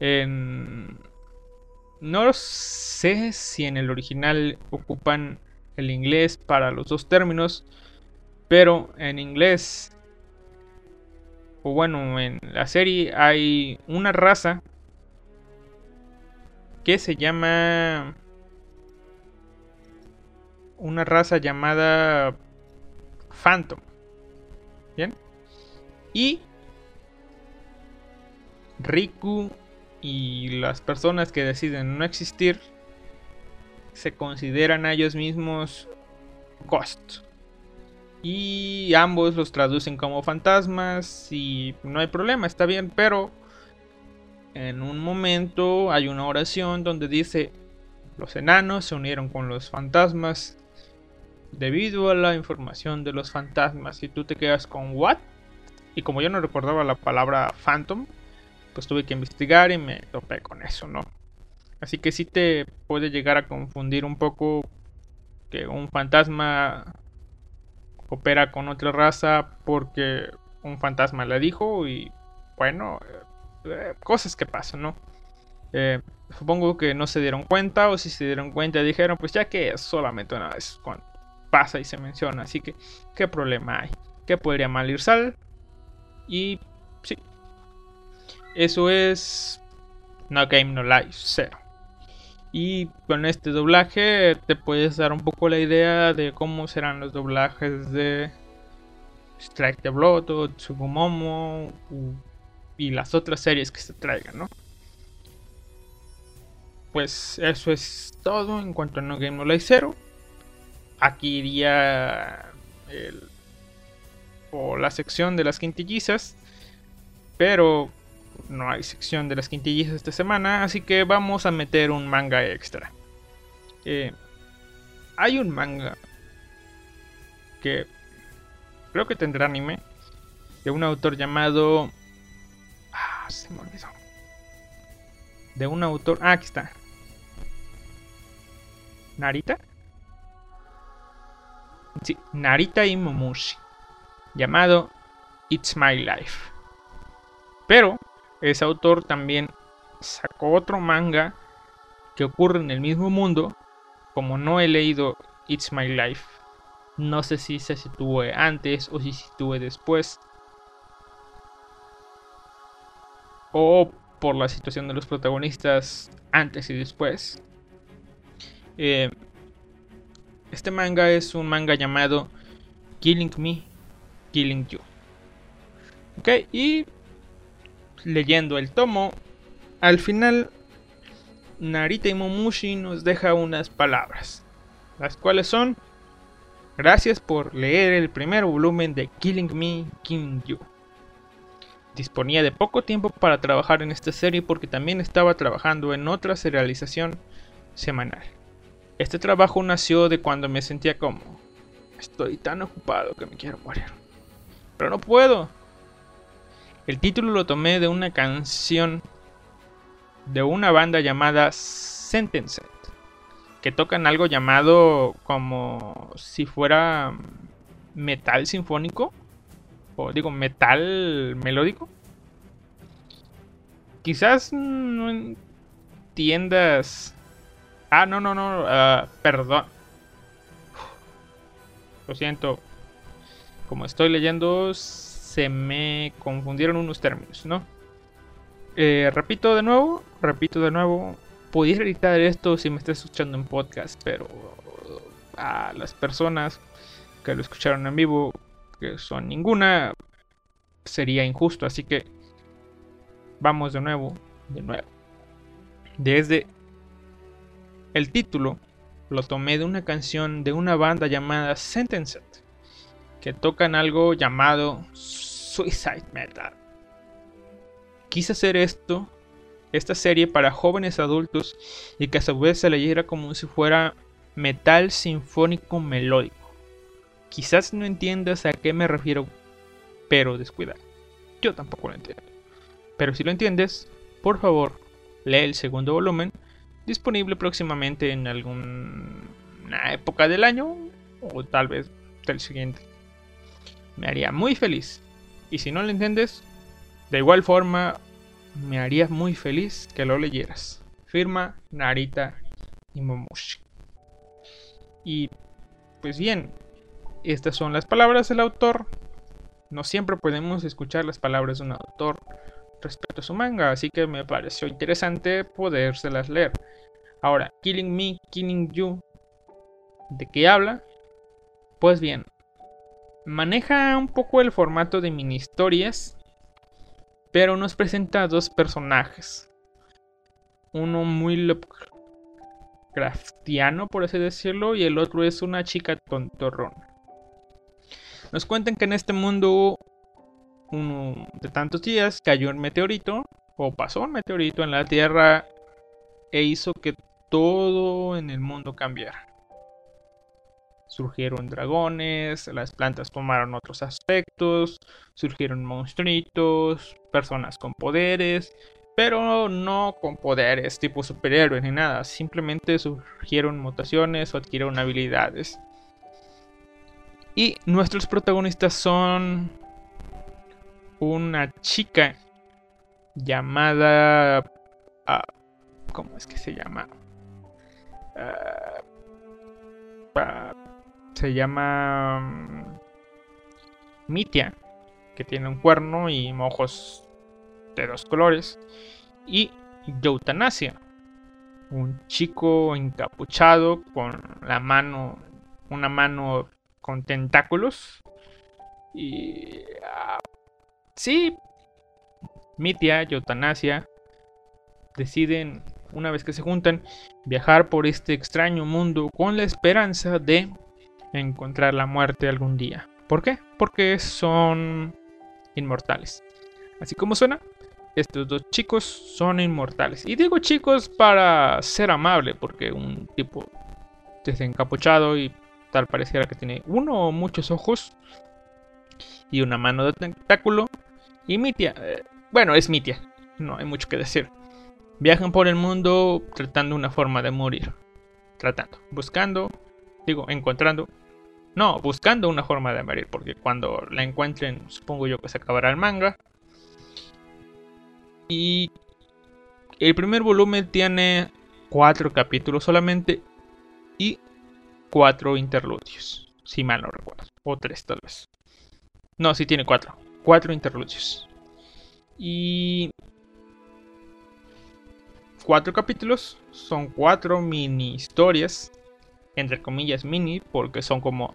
En no sé si en el original ocupan el inglés para los dos términos, pero en inglés, o bueno, en la serie hay una raza que se llama... Una raza llamada Phantom. ¿Bien? Y Riku y las personas que deciden no existir se consideran a ellos mismos Ghost. Y ambos los traducen como fantasmas y no hay problema, está bien, pero en un momento hay una oración donde dice los enanos se unieron con los fantasmas debido a la información de los fantasmas y tú te quedas con what? Y como yo no recordaba la palabra phantom, pues tuve que investigar y me topé con eso, ¿no? Así que sí te puede llegar a confundir un poco que un fantasma opera con otra raza porque un fantasma le dijo y bueno, eh, cosas que pasan, ¿no? Eh, supongo que no se dieron cuenta o si se dieron cuenta dijeron pues ya que es solamente una vez cuando pasa y se menciona, así que ¿qué problema hay? ¿Qué podría mal ir sal? Y sí, eso es No Game No Life 0. Y con este doblaje te puedes dar un poco la idea de cómo serán los doblajes de Strike the Blood o Tsugumomo y las otras series que se traigan, ¿no? Pues eso es todo en cuanto a No Game No Life 0. Aquí iría el, o la sección de las quintillizas. Pero no hay sección de las quintillizas esta semana, así que vamos a meter un manga extra. Eh, hay un manga que creo que tendrá anime de un autor llamado... Ah, se me olvidó. De un autor... Ah, aquí está. Narita. Narita y Momushi. Llamado It's My Life. Pero ese autor también sacó otro manga que ocurre en el mismo mundo. Como no he leído It's My Life, no sé si se sitúe antes o si se sitúe después. O por la situación de los protagonistas antes y después. Eh, este manga es un manga llamado Killing Me, Killing You. Ok, y leyendo el tomo, al final Narita y Momushi nos deja unas palabras, las cuales son Gracias por leer el primer volumen de Killing Me, Killing You. Disponía de poco tiempo para trabajar en esta serie porque también estaba trabajando en otra serialización semanal. Este trabajo nació de cuando me sentía como estoy tan ocupado que me quiero morir. Pero no puedo, el título lo tomé de una canción de una banda llamada Sentenced, que tocan algo llamado como si fuera metal sinfónico, digo metal melódico. Quizás no entiendas... Ah, no, no, no, ah, perdón. Lo siento. Como estoy leyendo, se me confundieron unos términos, ¿no? Eh, repito de nuevo, repito de nuevo. Pudiera editar esto si me estás escuchando en podcast, pero a las personas que lo escucharon en vivo, que son ninguna, sería injusto. Así que vamos de nuevo, de nuevo. Desde el título lo tomé de una canción de una banda llamada Sentenced, que tocan algo llamado Suicide Metal. Quise hacer esto, esta serie para jóvenes adultos y que a su vez se leyera como si fuera metal sinfónico melódico. Quizás no entiendas a qué me refiero, pero descuida. Yo tampoco lo entiendo. Pero si lo entiendes, por favor, lee el segundo volumen disponible próximamente en alguna época del año o tal vez del siguiente. Me haría muy feliz. Y si no lo entiendes, de igual forma me haría muy feliz que lo leyeras. Firma Narita Imomushi. Y pues bien, estas son las palabras del autor. No siempre podemos escuchar las palabras de un autor respecto a su manga, así que me pareció interesante podérselas leer. Ahora, Killing Me, Killing You, ¿de qué habla? Pues bien, maneja un poco el formato de mini historias, pero nos presenta dos personajes. Uno muy Lovecraftiano, por así decirlo, y el otro es una chica tontorrona. Nos cuentan que en este mundo uno de tantos días cayó un meteorito o pasó un meteorito en la Tierra e hizo que todo en el mundo cambiara. Surgieron dragones, las plantas tomaron otros aspectos, surgieron monstruitos, personas con poderes, pero no con poderes tipo superhéroes ni nada, simplemente surgieron mutaciones o adquirieron habilidades. Y nuestros protagonistas son una chica llamada... Ah, ¿Cómo es que se llama? Ah, ah, se llama mm, Mitia, que tiene un cuerno y ojos de dos colores. Y Eutanasia, un chico encapuchado con la mano, una mano con tentáculos. Y Sí, Mitia y Eutanasia deciden, una vez que se juntan, viajar por este extraño mundo con la esperanza de encontrar la muerte algún día. ¿Por qué? Porque son inmortales. Así como suena, estos dos chicos son inmortales. Y digo chicos para ser amable, porque un tipo desencapuchado y tal pareciera que tiene uno o muchos ojos y una mano de tentáculo y Mitia, eh, bueno, es Mitia, no hay mucho que decir. Viajan por el mundo tratando una forma de morir. Tratando, buscando, digo, encontrando. No, buscando una forma de morir, porque cuando la encuentren, supongo yo que se acabará el manga. Y el primer volumen tiene cuatro capítulos solamente y cuatro interludios, si mal no recuerdo, o tres tal vez. No, sí tiene cuatro cuatro interludios. Y cuatro capítulos son cuatro mini historias, entre comillas mini, porque son como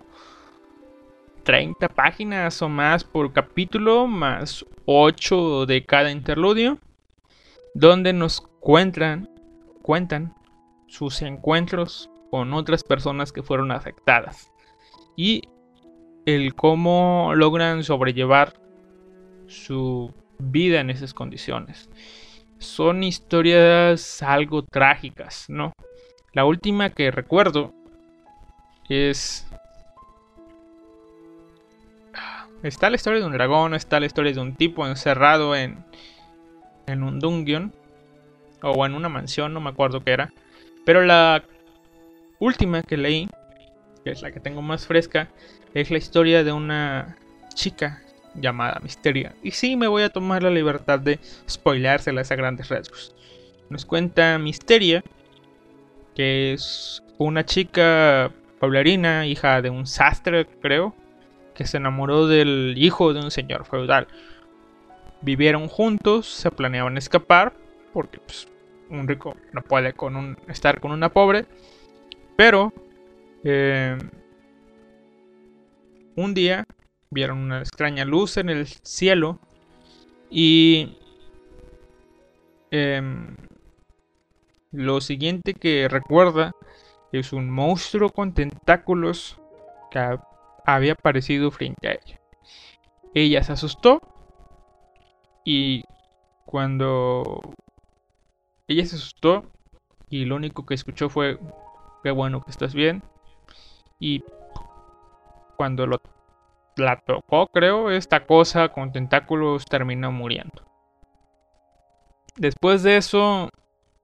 30 páginas o más por capítulo, más 8 de cada interludio, donde nos cuentan, cuentan sus encuentros con otras personas que fueron afectadas y el cómo logran sobrellevar su vida en esas condiciones. Son historias algo trágicas, ¿no? La última que recuerdo es... Está la historia de un dragón, está la historia de un tipo encerrado en, en un dungeon o en una mansión, no me acuerdo qué era. Pero la última que leí que es la que tengo más fresca, es la historia de una chica llamada Misteria. Y sí, me voy a tomar la libertad de spoilárselas a grandes rasgos. Nos cuenta Misteria, que es una chica bailarina, hija de un sastre, creo, que se enamoró del hijo de un señor feudal. Vivieron juntos, se planeaban escapar, porque pues, un rico no puede con un, estar con una pobre. Pero eh, un día vieron una extraña luz en el cielo y em, lo siguiente que recuerda es un monstruo con tentáculos que había aparecido frente a ella. Ella se asustó y cuando ella se asustó y lo único que escuchó fue qué bueno que estás bien y cuando lo, la tocó creo esta cosa con tentáculos terminó muriendo. Después de eso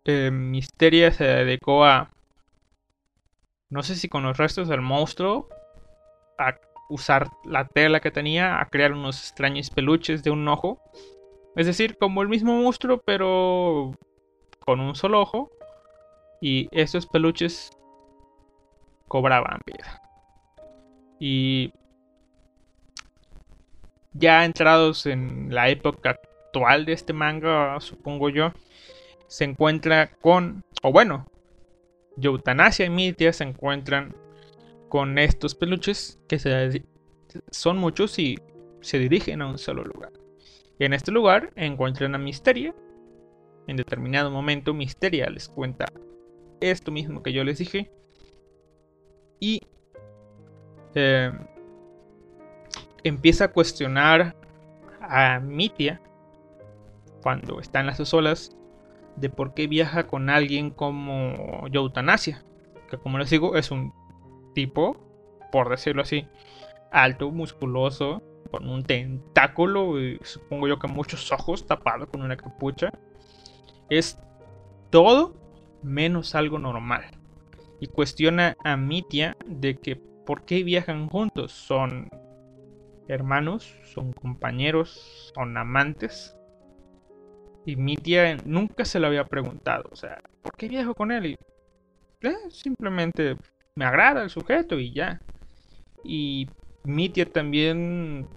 eh, Misteria se dedicó a no sé si con los restos del monstruo a usar la tela que tenía a crear unos extraños peluches de un ojo. Es decir, como el mismo monstruo, pero con un solo ojo. Y esos peluches cobraban vida. Y ya entrados en la época actual de este manga, supongo yo, se encuentra con, o bueno, Eutanasia y Mitia se encuentran con estos peluches que son muchos y se dirigen a un solo lugar. Y en este lugar encuentran a Misteria. En determinado momento Misteria les cuenta esto mismo que yo les dije. Y eh, empieza a cuestionar a Mitia cuando está en las olas de por qué viaja con alguien como Eutanasia. Que como les digo es un tipo, por decirlo así, alto, musculoso, con un tentáculo y supongo yo que muchos ojos tapados con una capucha. Es todo menos algo normal. Y cuestiona a Mitia de que por qué viajan juntos. Son hermanos, son compañeros, son amantes. Y Mitia nunca se lo había preguntado. O sea, ¿por qué viajo con él? Y eh, simplemente me agrada el sujeto y ya. Y Mitia también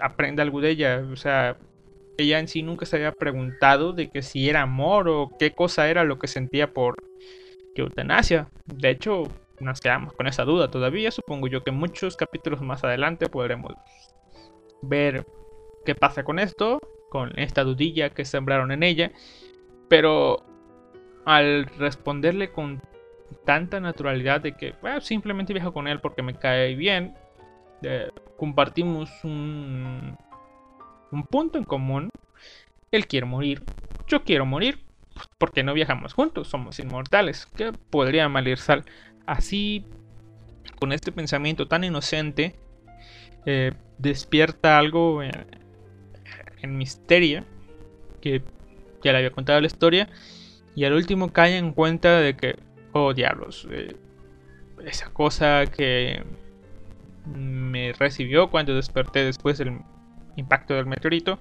aprende algo de ella. O sea, ella en sí nunca se había preguntado de que si era amor o qué cosa era lo que sentía por eutanasia. De hecho, nos quedamos con esa duda todavía. Supongo yo que muchos capítulos más adelante podremos ver qué pasa con esto, con esta dudilla que sembraron en ella. Pero al responderle con tanta naturalidad de que simplemente viajo con él porque me cae bien. compartimos un, un punto en común. Él quiere morir. Yo quiero morir. Porque no viajamos juntos. Somos inmortales. Que podría malir sal. Así, con este pensamiento tan inocente, eh, despierta algo en, en Misteria. Que ya le había contado la historia. Y al último cae en cuenta de que Oh, diablos. Eh, esa cosa que me recibió cuando desperté después del impacto del meteorito.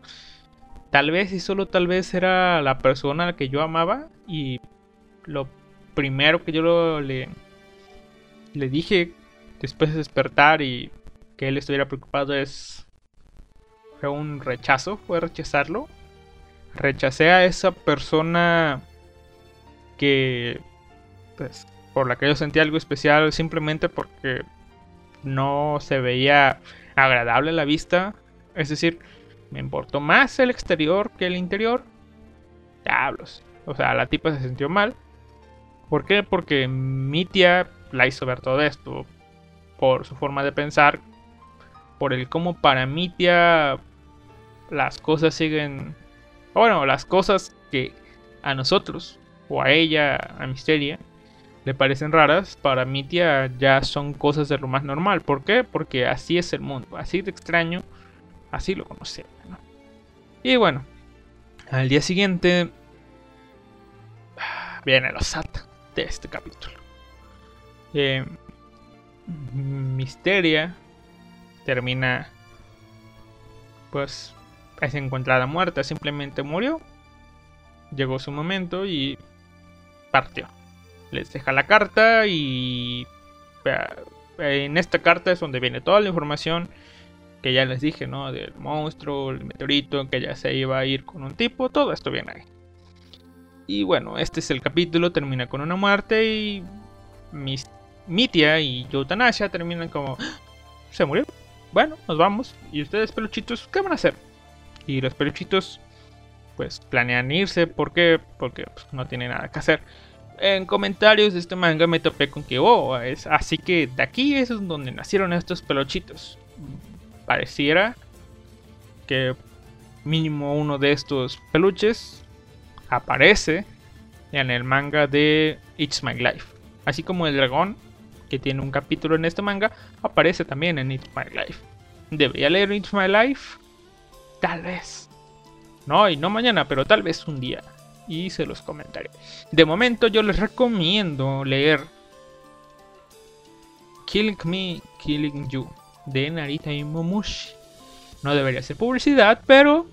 Tal vez y solo tal vez era la persona que yo amaba. Y lo primero que yo le, le dije después de despertar y que él estuviera preocupado es... Fue un rechazo, fue rechazarlo. Rechacé a esa persona que pues, por la que yo sentía algo especial simplemente porque no se veía agradable a la vista. Es decir, me importó más el exterior que el interior. Diablos. O sea, la tipa se sintió mal. ¿Por qué? Porque mi tía la hizo ver todo esto. Por su forma de pensar. Por el cómo para mi tía las cosas siguen... Bueno, las cosas que a nosotros, o a ella, a Misteria, le parecen raras, para mi tía ya son cosas de lo más normal. ¿Por qué? Porque así es el mundo, así de extraño, así lo conoce. Y bueno, al día siguiente [sighs] viene lo SAT de este capítulo. Eh, Misteria termina pues es encontrada muerta, simplemente murió. Llegó su momento y partió. Les deja la carta y en esta carta es donde viene toda la información que ya les dije, ¿no? Del monstruo, el meteorito, que ya se iba a ir con un tipo, todo esto viene ahí. Y bueno, este es el capítulo, termina con una muerte y mis, Mitia y Yotanasha terminan como... ¡Ah! Se murió. Bueno, nos vamos. ¿Y ustedes, peluchitos, qué van a hacer? Y los peluchitos, pues planean irse. ¿Por qué? Porque pues, no tienen nada que hacer. En comentarios de este manga me topé con que, oh, es así que de aquí es donde nacieron estos peluchitos pareciera que mínimo uno de estos peluches aparece en el manga de It's My Life. Así como el dragón, que tiene un capítulo en este manga, aparece también en It's My Life. ¿Debería leer It's My Life? Tal vez. No, y no mañana, pero tal vez un día. Y se los comentaré. De momento yo les recomiendo leer Killing Me, Killing You de Narita y Momushi. No debería ser publicidad, pero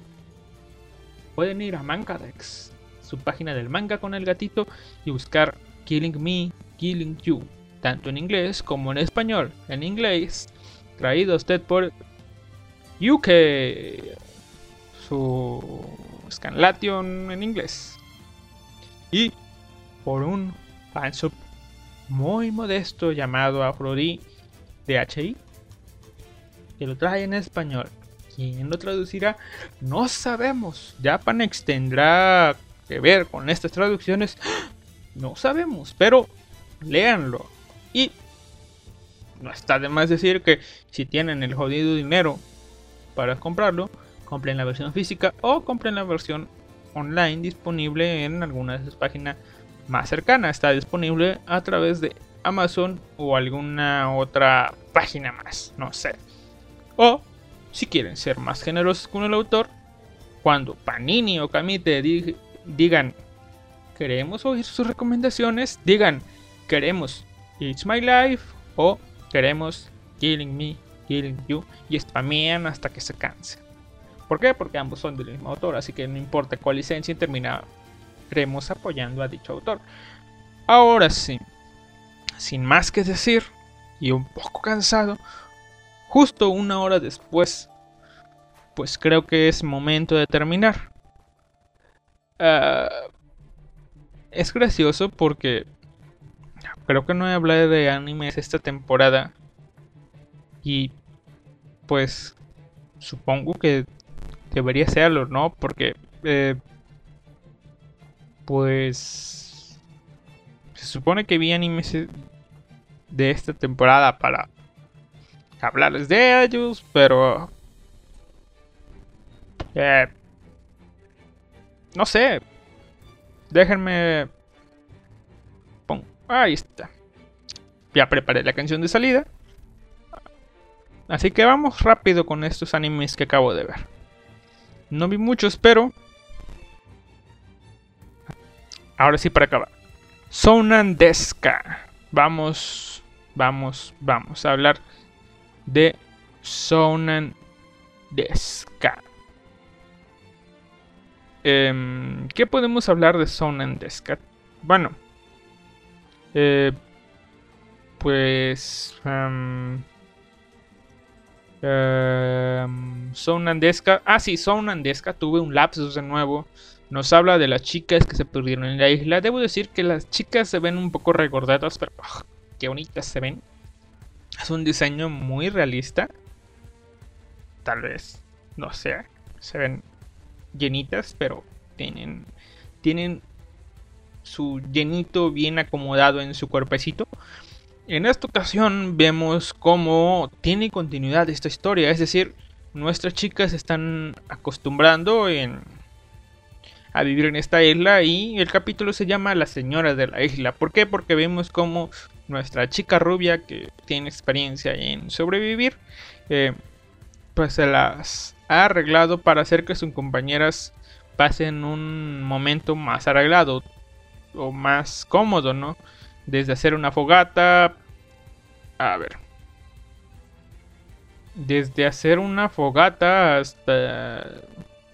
pueden ir a Mangadex, su página del manga con el gatito, y buscar Killing Me, Killing You, tanto en inglés como en español. En inglés, traído usted por Yuke, su Scanlation en inglés. Y por un fansub muy modesto llamado Afrodi DHI que lo trae en español. ¿Quién lo traducirá? No sabemos. Japanex tendrá que ver con estas traducciones. [gasps] No sabemos, pero léanlo. Y no está de más decir que si tienen el jodido dinero para comprarlo, compren la versión física o compren la versión online disponible en alguna de sus páginas más cercanas. Está disponible a través de Amazon o alguna otra página más, no sé. O, si quieren ser más generosos con el autor, cuando Panini o Kamite digan queremos oír sus recomendaciones, digan queremos It's My Life o queremos Killing Me, Killing You y spamean hasta que se canse. ¿Por qué? Porque ambos son del mismo autor, así que no importa cuál licencia terminaremos apoyando a dicho autor. Ahora sí, sin más que decir y un poco cansado, justo una hora después, pues creo que es momento de terminar. Ah, es gracioso porque creo que no he hablado de animes esta temporada. Y pues supongo que debería serlo, ¿no? Porque eh, pues se supone que vi animes de esta temporada para hablarles de ellos, pero... Eh, no sé. Déjenme... Ahí está. Ya preparé la canción de salida. Así que vamos rápido con estos animes que acabo de ver. No vi muchos, pero... Ahora sí para acabar. Sonandeska. Vamos, vamos, vamos a hablar de Sonan Deska. Em, ¿Qué podemos hablar de Sonan Deska? Bueno, eh, pues um. Ah, sí, Sonan Deska. Tuve un lapsus de nuevo. Nos habla de las chicas que se perdieron en la isla. Debo decir que las chicas se ven un poco regordadas, pero ah, qué bonitas se ven. Es un diseño muy realista. Tal vez, no sé, se ven llenitas, pero tienen, tienen su llenito bien acomodado en su cuerpecito. En esta ocasión vemos cómo tiene continuidad esta historia, es decir, nuestras chicas están acostumbrando en, a vivir en esta isla y el capítulo se llama La señora de la isla. ¿Por qué? Porque vemos cómo nuestra chica rubia que tiene experiencia en sobrevivir, eh, pues se las ha arreglado para hacer que sus compañeras pasen un momento más arreglado o más cómodo, ¿no? Desde hacer una fogata, A ver. Desde hacer una fogata hasta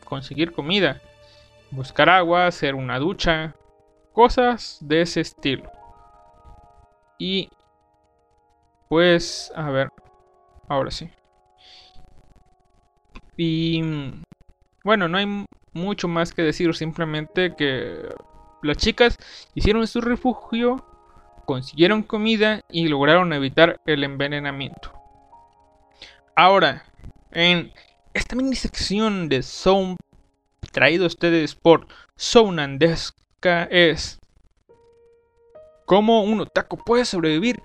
conseguir comida, buscar agua, hacer una ducha, cosas de ese estilo. Y pues, a ver, ahora sí. Y bueno, no hay mucho más que decir, simplemente que las chicas hicieron su refugio, consiguieron comida y lograron evitar el envenenamiento. Ahora, en esta mini sección de Sound traído a ustedes por Sounandeska es cómo un otaku puede sobrevivir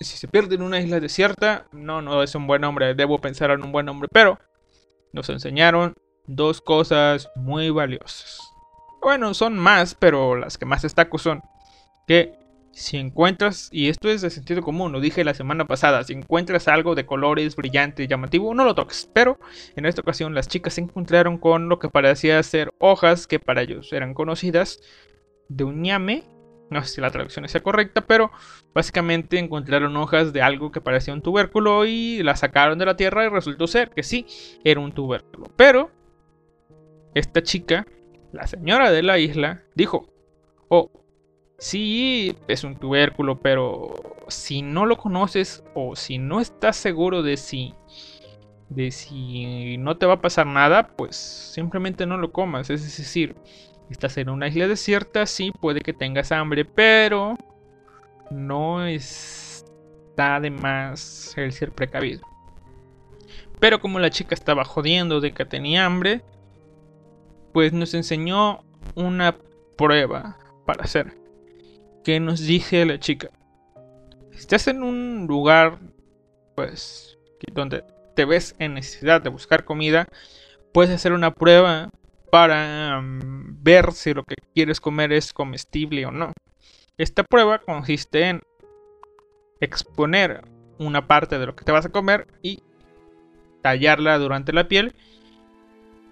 si se pierde en una isla desierta. No, no es un buen nombre, debo pensar en un buen nombre, pero nos enseñaron dos cosas muy valiosas. Bueno, son más, pero las que más destaco son que si encuentras, y esto es de sentido común, lo dije la semana pasada, si encuentras algo de colores brillante y llamativo, no lo toques. Pero en esta ocasión las chicas se encontraron con lo que parecía ser hojas que para ellos eran conocidas de un ñame. No sé si la traducción sea correcta, pero básicamente encontraron hojas de algo que parecía un tubérculo y la sacaron de la tierra y resultó ser que sí, era un tubérculo. Pero esta chica, la señora de la isla, dijo, oh, Sí, es un tubérculo, pero si no lo conoces o si no estás seguro de si de si no te va a pasar nada, pues simplemente no lo comas. Es decir, estás en una isla desierta, sí, puede que tengas hambre, pero no está de más el ser precavido. Pero como la chica estaba jodiendo de que tenía hambre, pues nos enseñó una prueba para hacer que nos dice la chica. Estás en un lugar, pues, donde te ves en necesidad de buscar comida, puedes hacer una prueba para mm, ver si lo que quieres comer es comestible o no. Esta prueba consiste en exponer una parte de lo que te vas a comer y tallarla durante la piel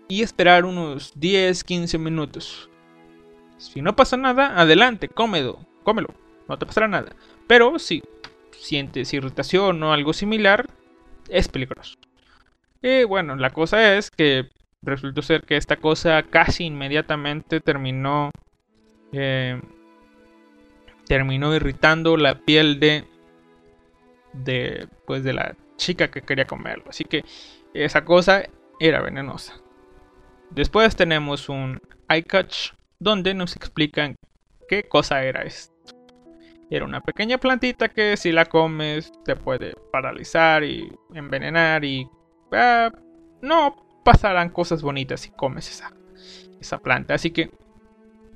y esperar unos 10-15 minutos. Si no pasa nada, adelante, cómedo cómelo, no te pasará nada. Pero si sientes irritación o algo similar, es peligroso. Y bueno, la cosa es que resultó ser que esta cosa casi inmediatamente terminó eh, terminó irritando la piel de de pues de la chica que quería comerlo. Así que esa cosa era venenosa. Después tenemos un eye catch donde nos explican qué cosa era esto. Era una pequeña plantita que si la comes te puede paralizar y envenenar y ah, no pasarán cosas bonitas si comes esa, esa planta. Así que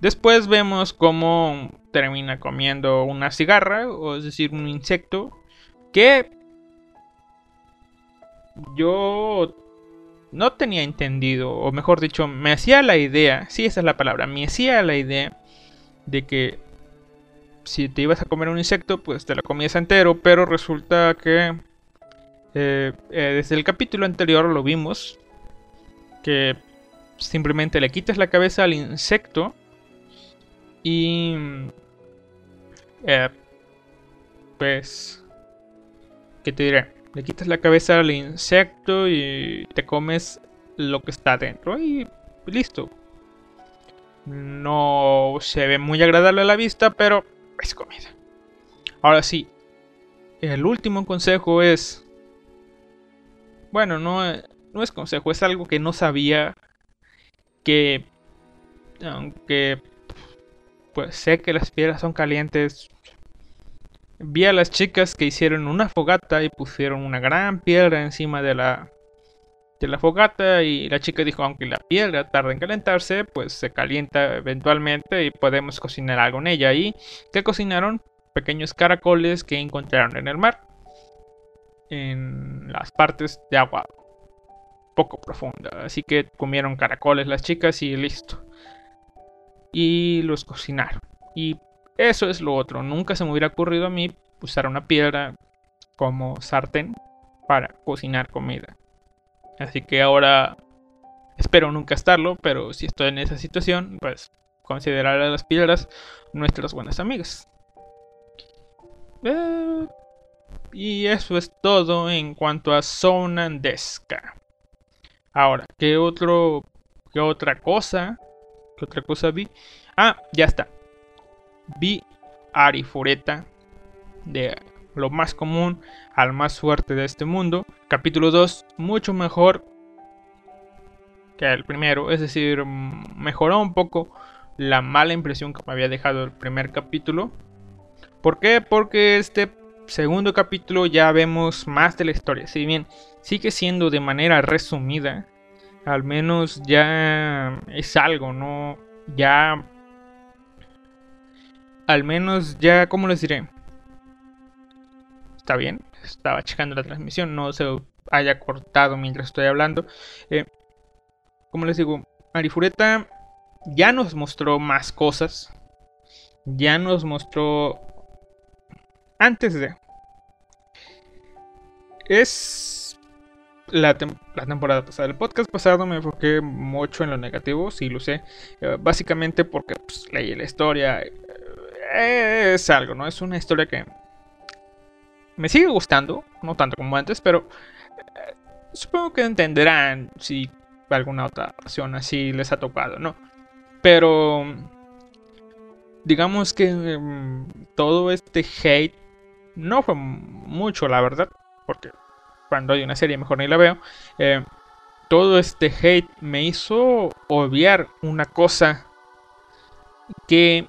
después vemos cómo termina comiendo una cigarra, o es decir, un insecto que yo no tenía entendido, o mejor dicho, me hacía la idea, sí, esa es la palabra, me hacía la idea de que si te ibas a comer un insecto, pues te lo comías entero, pero resulta que eh, eh, desde el capítulo anterior lo vimos, que simplemente le quitas la cabeza al insecto y... Eh, pues... ¿Qué te diré? Le quitas la cabeza al insecto y te comes lo que está dentro y listo. No se ve muy agradable a la vista, pero es comida. Ahora sí, el último consejo es... Bueno, no, no es consejo, es algo que no sabía que... Aunque... Pues sé que las piedras son calientes. Vi a las chicas que hicieron una fogata y pusieron una gran piedra encima de la de la fogata y la chica dijo, aunque la piedra tarda en calentarse, pues se calienta eventualmente y podemos cocinar algo en ella. Y que cocinaron pequeños caracoles que encontraron en el mar, en las partes de agua poco profunda. Así que comieron caracoles las chicas y listo. Y los cocinaron. Y eso es lo otro. Nunca se me hubiera ocurrido a mí usar una piedra como sartén para cocinar comida. Así que ahora espero nunca estarlo, pero si estoy en esa situación, pues considerar a las piedras nuestras buenas amigas. Eh, Y eso es todo en cuanto a Sonandesca. Ahora, ¿qué otro qué otra cosa? ¿Qué otra cosa vi? Ah, ya está. Vi Arifureta de lo más común al más fuerte de este mundo. Capítulo 2, mucho mejor que el primero, es decir, mejoró un poco la mala impresión que me había dejado el primer capítulo. ¿Por qué? Porque este segundo capítulo ya vemos más de la historia. Si bien sigue siendo de manera resumida, al menos ya es algo, ¿no? Ya... Al menos ya, ¿cómo les diré? Está bien, estaba checando la transmisión, no se haya cortado mientras estoy hablando. Eh, como les digo, Arifureta ya nos mostró más cosas. Ya nos mostró antes de. Es la, temporada pasada. El podcast pasado me enfoqué mucho en lo negativo, sí lo sé. Eh, básicamente porque pues, leí la historia. Eh, es algo, ¿no? Es una historia que me sigue gustando, no tanto como antes, pero eh, supongo que entenderán si alguna otra ocasión así les ha tocado, ¿no? Pero digamos que mm, todo este hate no fue mucho, la verdad, porque cuando hay una serie mejor ni la veo. Eh, todo este hate me hizo obviar una cosa que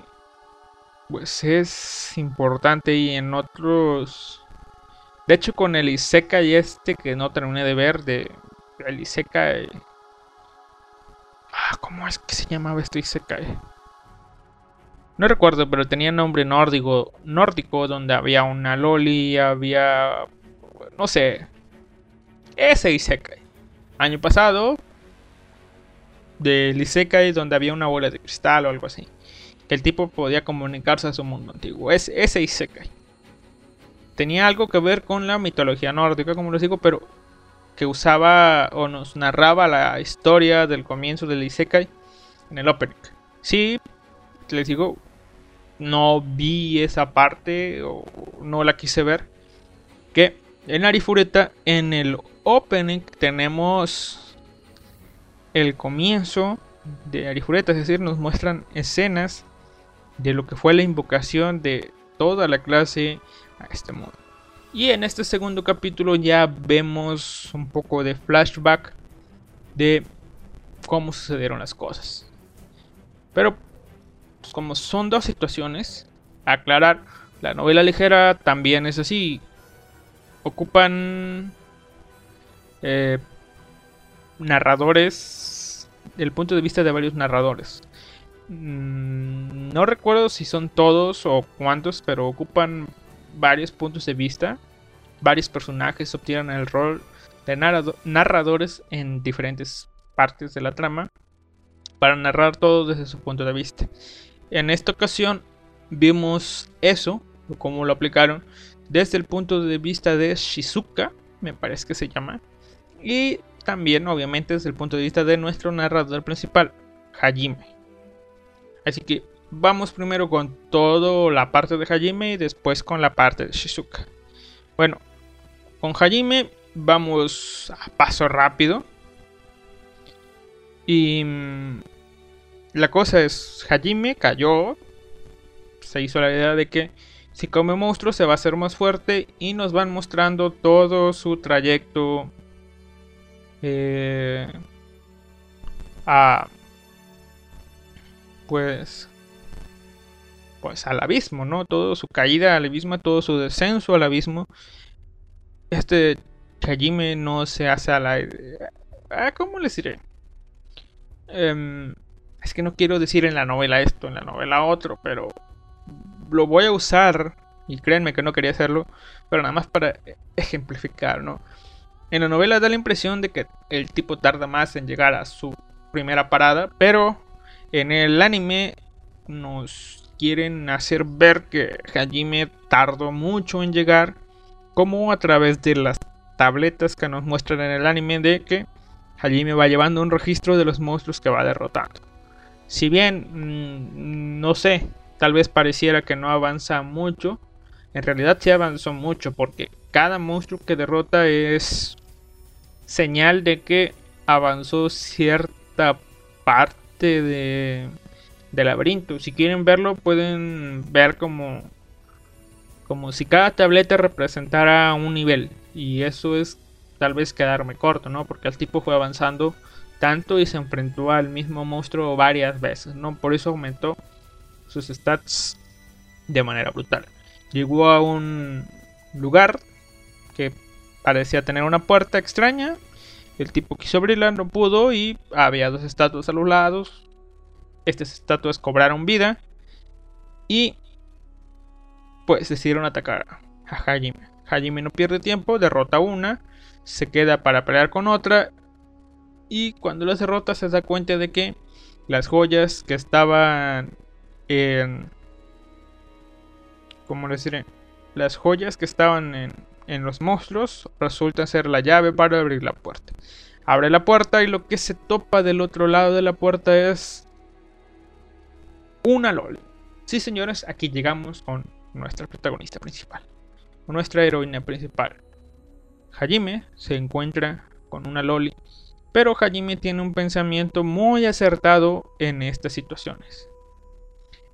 pues es importante y en otros de hecho con el Isekai este que no terminé de ver de el Isekai ah, ¿cómo es que se llamaba este Isekai? No recuerdo, pero tenía nombre nórdico, nórdico donde había una loli, había no sé. Ese Isekai. Año pasado del Isekai donde había una bola de cristal o algo así. Que el tipo podía comunicarse a su mundo antiguo. Es, ese Isekai. Tenía algo que ver con la mitología nórdica, como les digo, pero que usaba o nos narraba la historia del comienzo del Isekai en el opening. Sí, les digo, no vi esa parte o no la quise ver. Que en Arifureta, en el opening, tenemos el comienzo de Arifureta, es decir, nos muestran escenas de lo que fue la invocación de toda la clase a este mundo. Y en este segundo capítulo ya vemos un poco de flashback de cómo sucedieron las cosas. Pero como son dos situaciones, aclarar, la novela ligera también es así. Ocupan eh, narradores, el punto de vista de varios narradores. Mm, no recuerdo si son todos o cuántos, pero ocupan varios puntos de vista. Varios personajes obtienen el rol de narradores en diferentes partes de la trama para narrar todo desde su punto de vista. En esta ocasión vimos eso, cómo lo aplicaron, desde el punto de vista de Shizuka, me parece que se llama, y también obviamente desde el punto de vista de nuestro narrador principal, Hajime. Así que vamos primero con toda la parte de Hajime y después con la parte de Shizuka. Bueno, con Hajime vamos a paso rápido. Y mm, la cosa es, Hajime cayó, se hizo la idea de que si come monstruos se va a hacer más fuerte y nos van mostrando todo su trayecto eh, a pues pues al abismo, ¿no? Todo su caída al abismo, todo su descenso al abismo. Este Hajime no se hace a la... Ah, ¿Cómo les diré? Eh, es que no quiero decir en la novela esto, en la novela otro, pero lo voy a usar, y créanme que no quería hacerlo, pero nada más para ejemplificar, ¿no? En la novela da la impresión de que el tipo tarda más en llegar a su primera parada, pero en el anime nos quieren hacer ver que Hajime tardó mucho en llegar, como a través de las tabletas que nos muestran en el anime de que Hajime va llevando un registro de los monstruos que va derrotando. Si bien, mm, no sé, tal vez pareciera que no avanza mucho, en realidad sí avanzó mucho porque cada monstruo que derrota es señal de que avanzó cierta parte de laberinto. Si quieren verlo, pueden ver como como si cada tableta representara un nivel y eso es tal vez quedarme corto, ¿no? Porque el tipo fue avanzando tanto y se enfrentó al mismo monstruo varias veces, ¿no? Por eso aumentó sus stats de manera brutal. Llegó a un lugar que parecía tener una puerta extraña. El tipo quiso abrirla, no pudo y había dos estatuas a los lados. Estas estatuas cobraron vida y pues decidieron atacar a Hajime. Hajime no pierde tiempo, derrota una, se queda para pelear con otra y cuando las derrota se da cuenta de que las joyas que estaban en... ¿Cómo decir? Las joyas que estaban en, en los monstruos resultan ser la llave para abrir la puerta. Abre la puerta y lo que se topa del otro lado de la puerta es una LOL. Sí, señores, aquí llegamos con nuestra protagonista principal, nuestra heroína principal. Hajime se encuentra con una loli, pero Hajime tiene un pensamiento muy acertado en estas situaciones.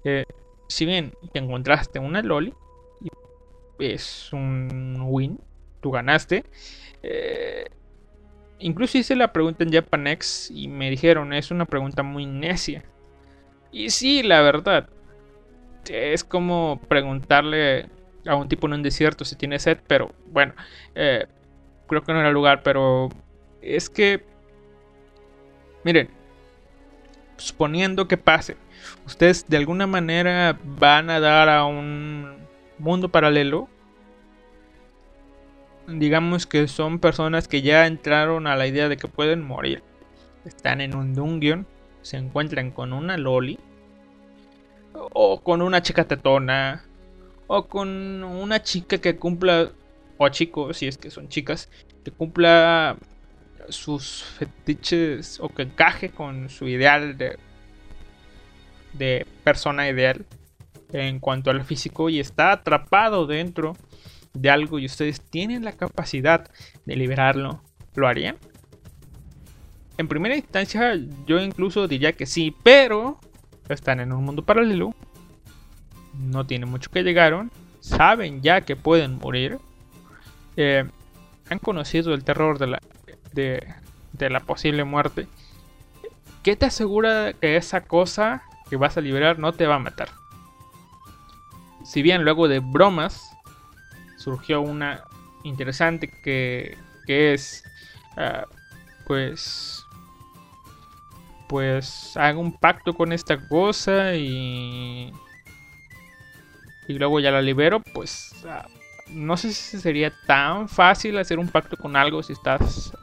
Eh, si bien te encontraste una loli, es un win, tú ganaste. Eh, incluso hice la pregunta en Japanex y me dijeron, es una pregunta muy necia. Y sí, la verdad, es como preguntarle a un tipo en un desierto si tiene sed, pero bueno, eh, creo que no era lugar, pero es que, miren, suponiendo que pase, ustedes de alguna manera van a dar a un mundo paralelo. Digamos que son personas que ya entraron a la idea de que pueden morir. Están en un dungeon, se encuentran con una loli o con una chica tetona, o con una chica que cumpla, o chicos, si es que son chicas, que cumpla sus fetiches o que encaje con su ideal de, persona ideal en cuanto al físico y está atrapado dentro de algo y ustedes tienen la capacidad de liberarlo, ¿lo harían? En primera instancia yo incluso diría que sí, pero están en un mundo paralelo, no tienen mucho que llegaron, saben ya que pueden morir, eh, han conocido el terror de la, de, la posible muerte. ¿Qué te asegura que esa cosa que vas a liberar no te va a matar? Si bien luego de bromas surgió una interesante que, que es, uh, pues, pues hago un pacto con esta cosa y y luego ya la libero, pues uh, no sé si sería tan fácil hacer un pacto con algo si estás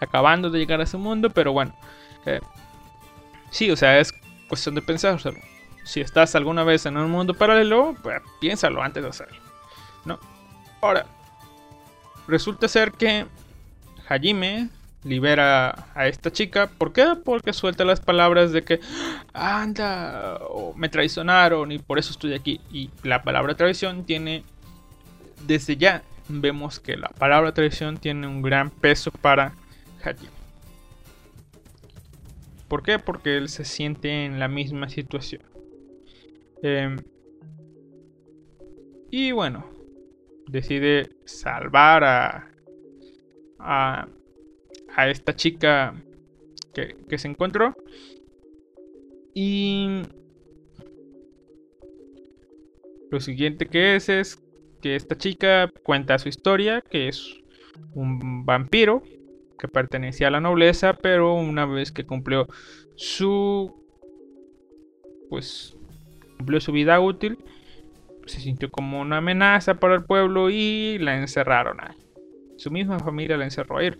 acabando de llegar a ese mundo, pero bueno, eh, sí, o sea, es cuestión de pensar, si estás alguna vez en un mundo paralelo, pues piénsalo antes de hacerlo, ¿no? Ahora, resulta ser que Hajime libera a esta chica. ¿Por qué? Porque suelta las palabras de que anda me traicionaron y por eso estoy aquí. Y la palabra traición tiene, desde ya vemos que la palabra traición tiene un gran peso para ¿Por qué? Porque él se siente en la misma situación. Em, y bueno, decide salvar a, a a esta chica que, se encontró. Y lo siguiente que es es que esta chica cuenta su historia, que es un vampiro que pertenecía a la nobleza, pero una vez que cumplió su pues cumplió su vida útil, se sintió como una amenaza para el pueblo y la encerraron ahí. Su misma familia la encerró ahí.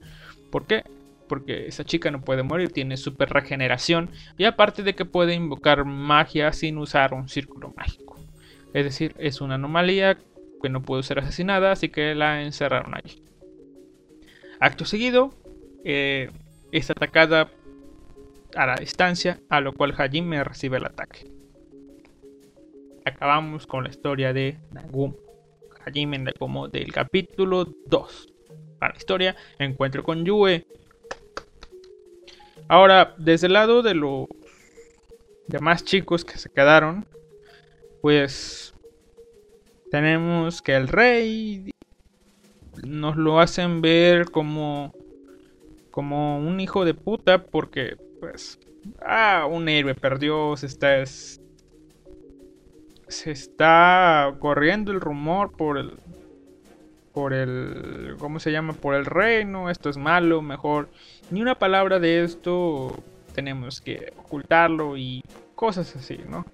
¿Por qué? Porque esa chica no puede morir, tiene super regeneración y aparte de que puede invocar magia sin usar un círculo mágico. Es decir, es una anomalía que no puede ser asesinada, así que la encerraron allí. Acto seguido, eh, es atacada a la distancia, a lo cual Hajime recibe el ataque. Acabamos con la historia de Nagum Hajime como del capítulo 2. Para la historia, encuentro con Yue. Ahora, desde el lado de los demás chicos que se quedaron, pues tenemos que el rey nos lo hacen ver como como un hijo de puta porque pues ah un héroe perdió se está se está corriendo el rumor por el por el cómo se llama por el reino esto es malo mejor. Ni una palabra de esto tenemos que ocultarlo y cosas así no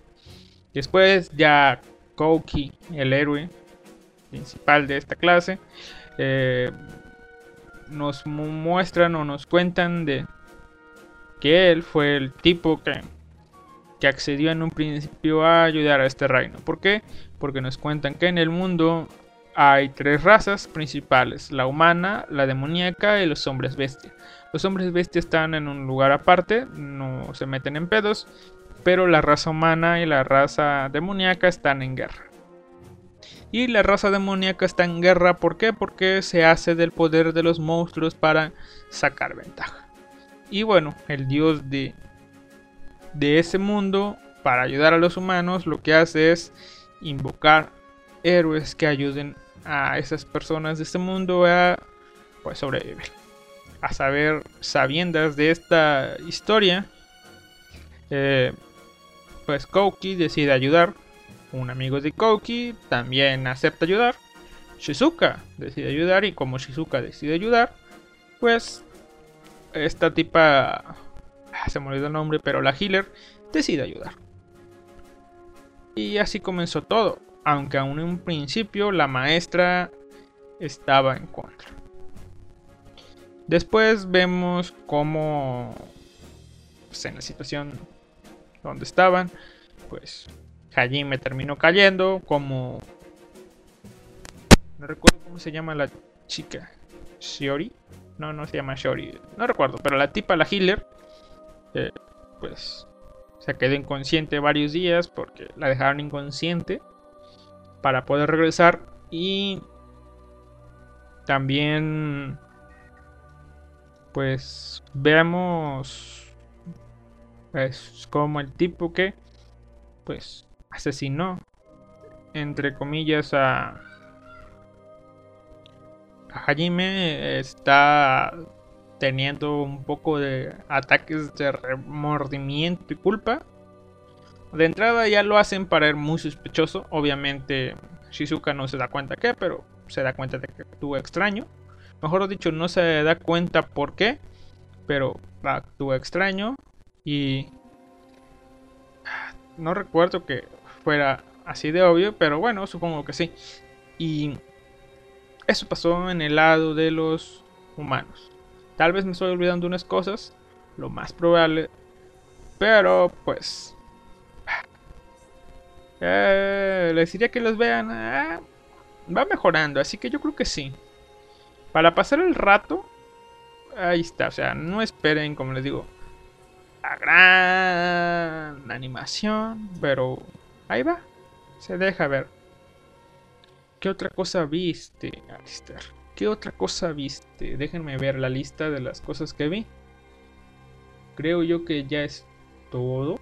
después ya Kouki el héroe principal de esta clase eh, nos muestran o nos cuentan de que él fue el tipo que, que accedió en un principio a ayudar a este reino. ¿Por qué? Porque nos cuentan que en el mundo hay tres razas principales, la humana, la demoníaca y los hombres bestia. Los hombres bestia están en un lugar aparte, no se meten en pedos, pero la raza humana y la raza demoníaca están en guerra. Y la raza demoníaca está en guerra, ¿por qué? Porque se hace del poder de los monstruos para sacar ventaja. Y bueno, el dios de, de ese mundo, para ayudar a los humanos, lo que hace es invocar héroes que ayuden a esas personas de este mundo a pues, sobrevivir. A saber, sabiendas de esta historia, eh, pues Kouki decide ayudar un amigo de Kouki también acepta ayudar. Shizuka decide ayudar y como Shizuka decide ayudar, pues esta tipa... Ah, se me olvidó el nombre, pero la healer decide ayudar. Y así comenzó todo, aunque aún en un principio la maestra estaba en contra. Después vemos cómo pues, en la situación donde estaban, pues Hajime terminó cayendo como... No recuerdo cómo se llama la chica. Shiori. No, no se llama Shiori. No recuerdo, pero la tipa, la healer, eh, pues se quedó inconsciente varios días porque la dejaron inconsciente para poder regresar y también pues veamos pues como el tipo que pues asesinó, entre comillas, a, a Hajime, está teniendo un poco de ataques de remordimiento y culpa. De entrada ya lo hacen para ser muy sospechoso. Obviamente Shizuka no se da cuenta que, pero se da cuenta de que actúa extraño. Mejor dicho, no se da cuenta por qué, pero actúa extraño. Y no recuerdo que fuera así de obvio, pero bueno, supongo que sí. Y eso pasó en el lado de los humanos. Tal vez me estoy olvidando unas cosas, lo más probable, pero pues... Eh, les diría que los vean. Eh, va mejorando, así que yo creo que sí. Para pasar el rato, ahí está. O sea, no esperen, como les digo, la gran animación, pero Ahí va. Se deja ver. ¿Qué otra cosa viste, Alistair? ¿Qué otra cosa viste? Déjenme ver la lista de las cosas que vi. Creo yo que ya es todo.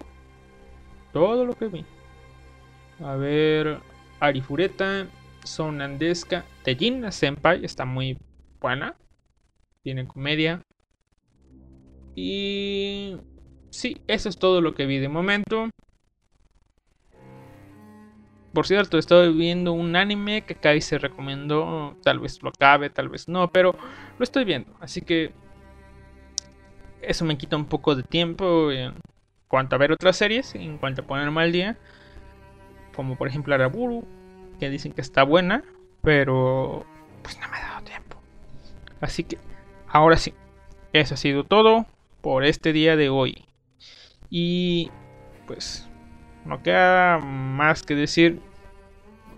Todo lo que vi. A ver. Arifureta. Sonandesca. Tejin Senpai. Está muy buena. Tiene comedia. Y... Sí, eso es todo lo que vi de momento. Por cierto, estoy viendo un anime que Kai se recomendó. Tal vez lo acabe, tal vez no, pero lo estoy viendo. Así que eso me quita un poco de tiempo en cuanto a ver otras series, en cuanto a ponerme al día. Como por ejemplo Araburu, que dicen que está buena, pero pues no me ha dado tiempo. Así que ahora sí, eso ha sido todo por este día de hoy. Y pues no queda más que decir.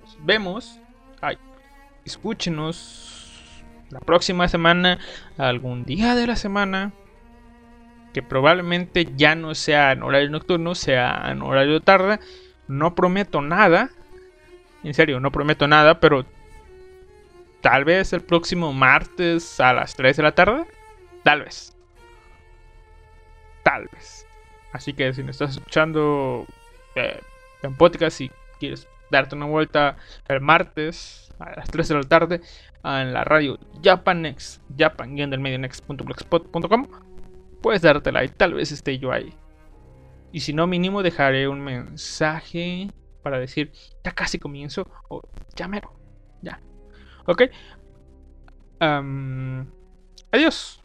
Nos vemos. Ay, escúchenos la próxima semana, algún día de la semana. Que probablemente ya no sea en horario nocturno, sea en horario tarde. No prometo nada. En serio, no prometo nada, pero tal vez el próximo martes a las 3 de la tarde. Tal vez. Tal vez. Así que si me estás escuchando eh, en podcast, si quieres darte una vuelta el martes a las 3 de la tarde en la radio Japanex, japan next.blogspot.com, puedes dártela y tal vez esté yo ahí. Y si no, mínimo dejaré un mensaje para decir, ya casi comienzo o ya mero, ya. ¿Ok? adiós.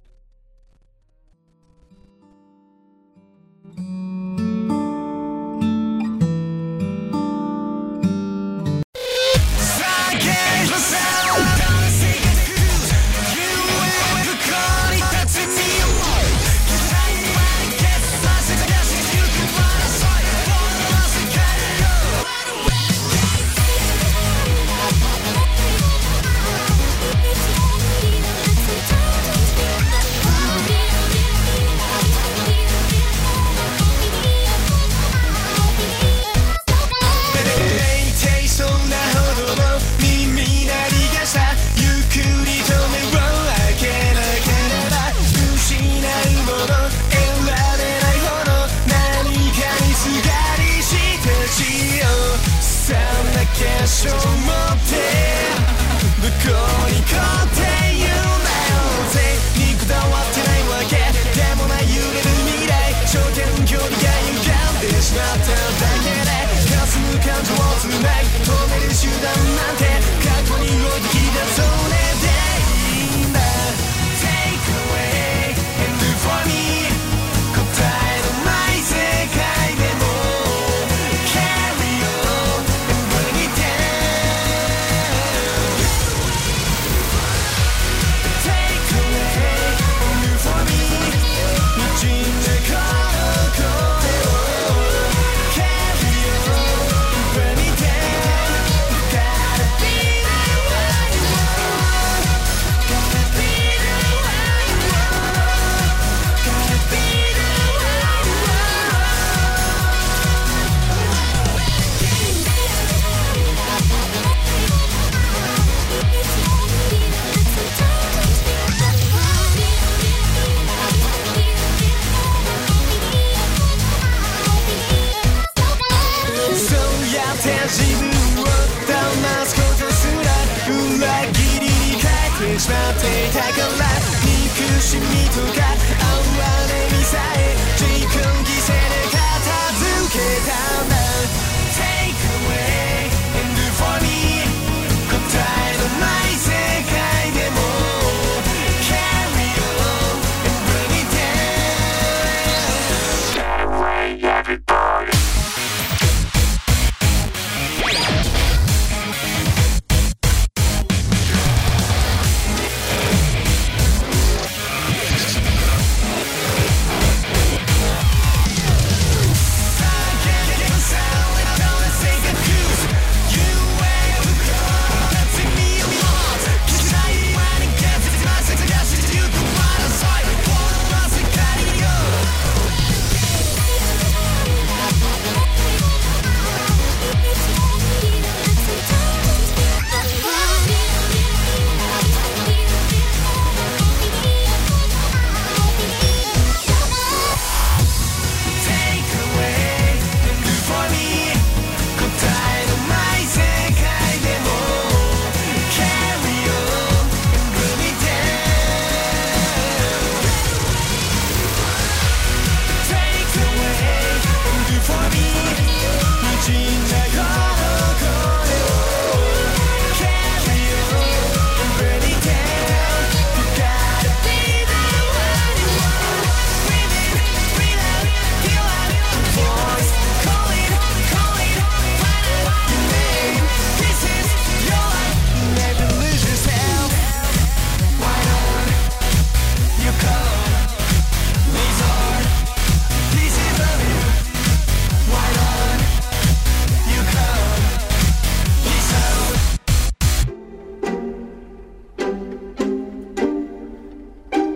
show.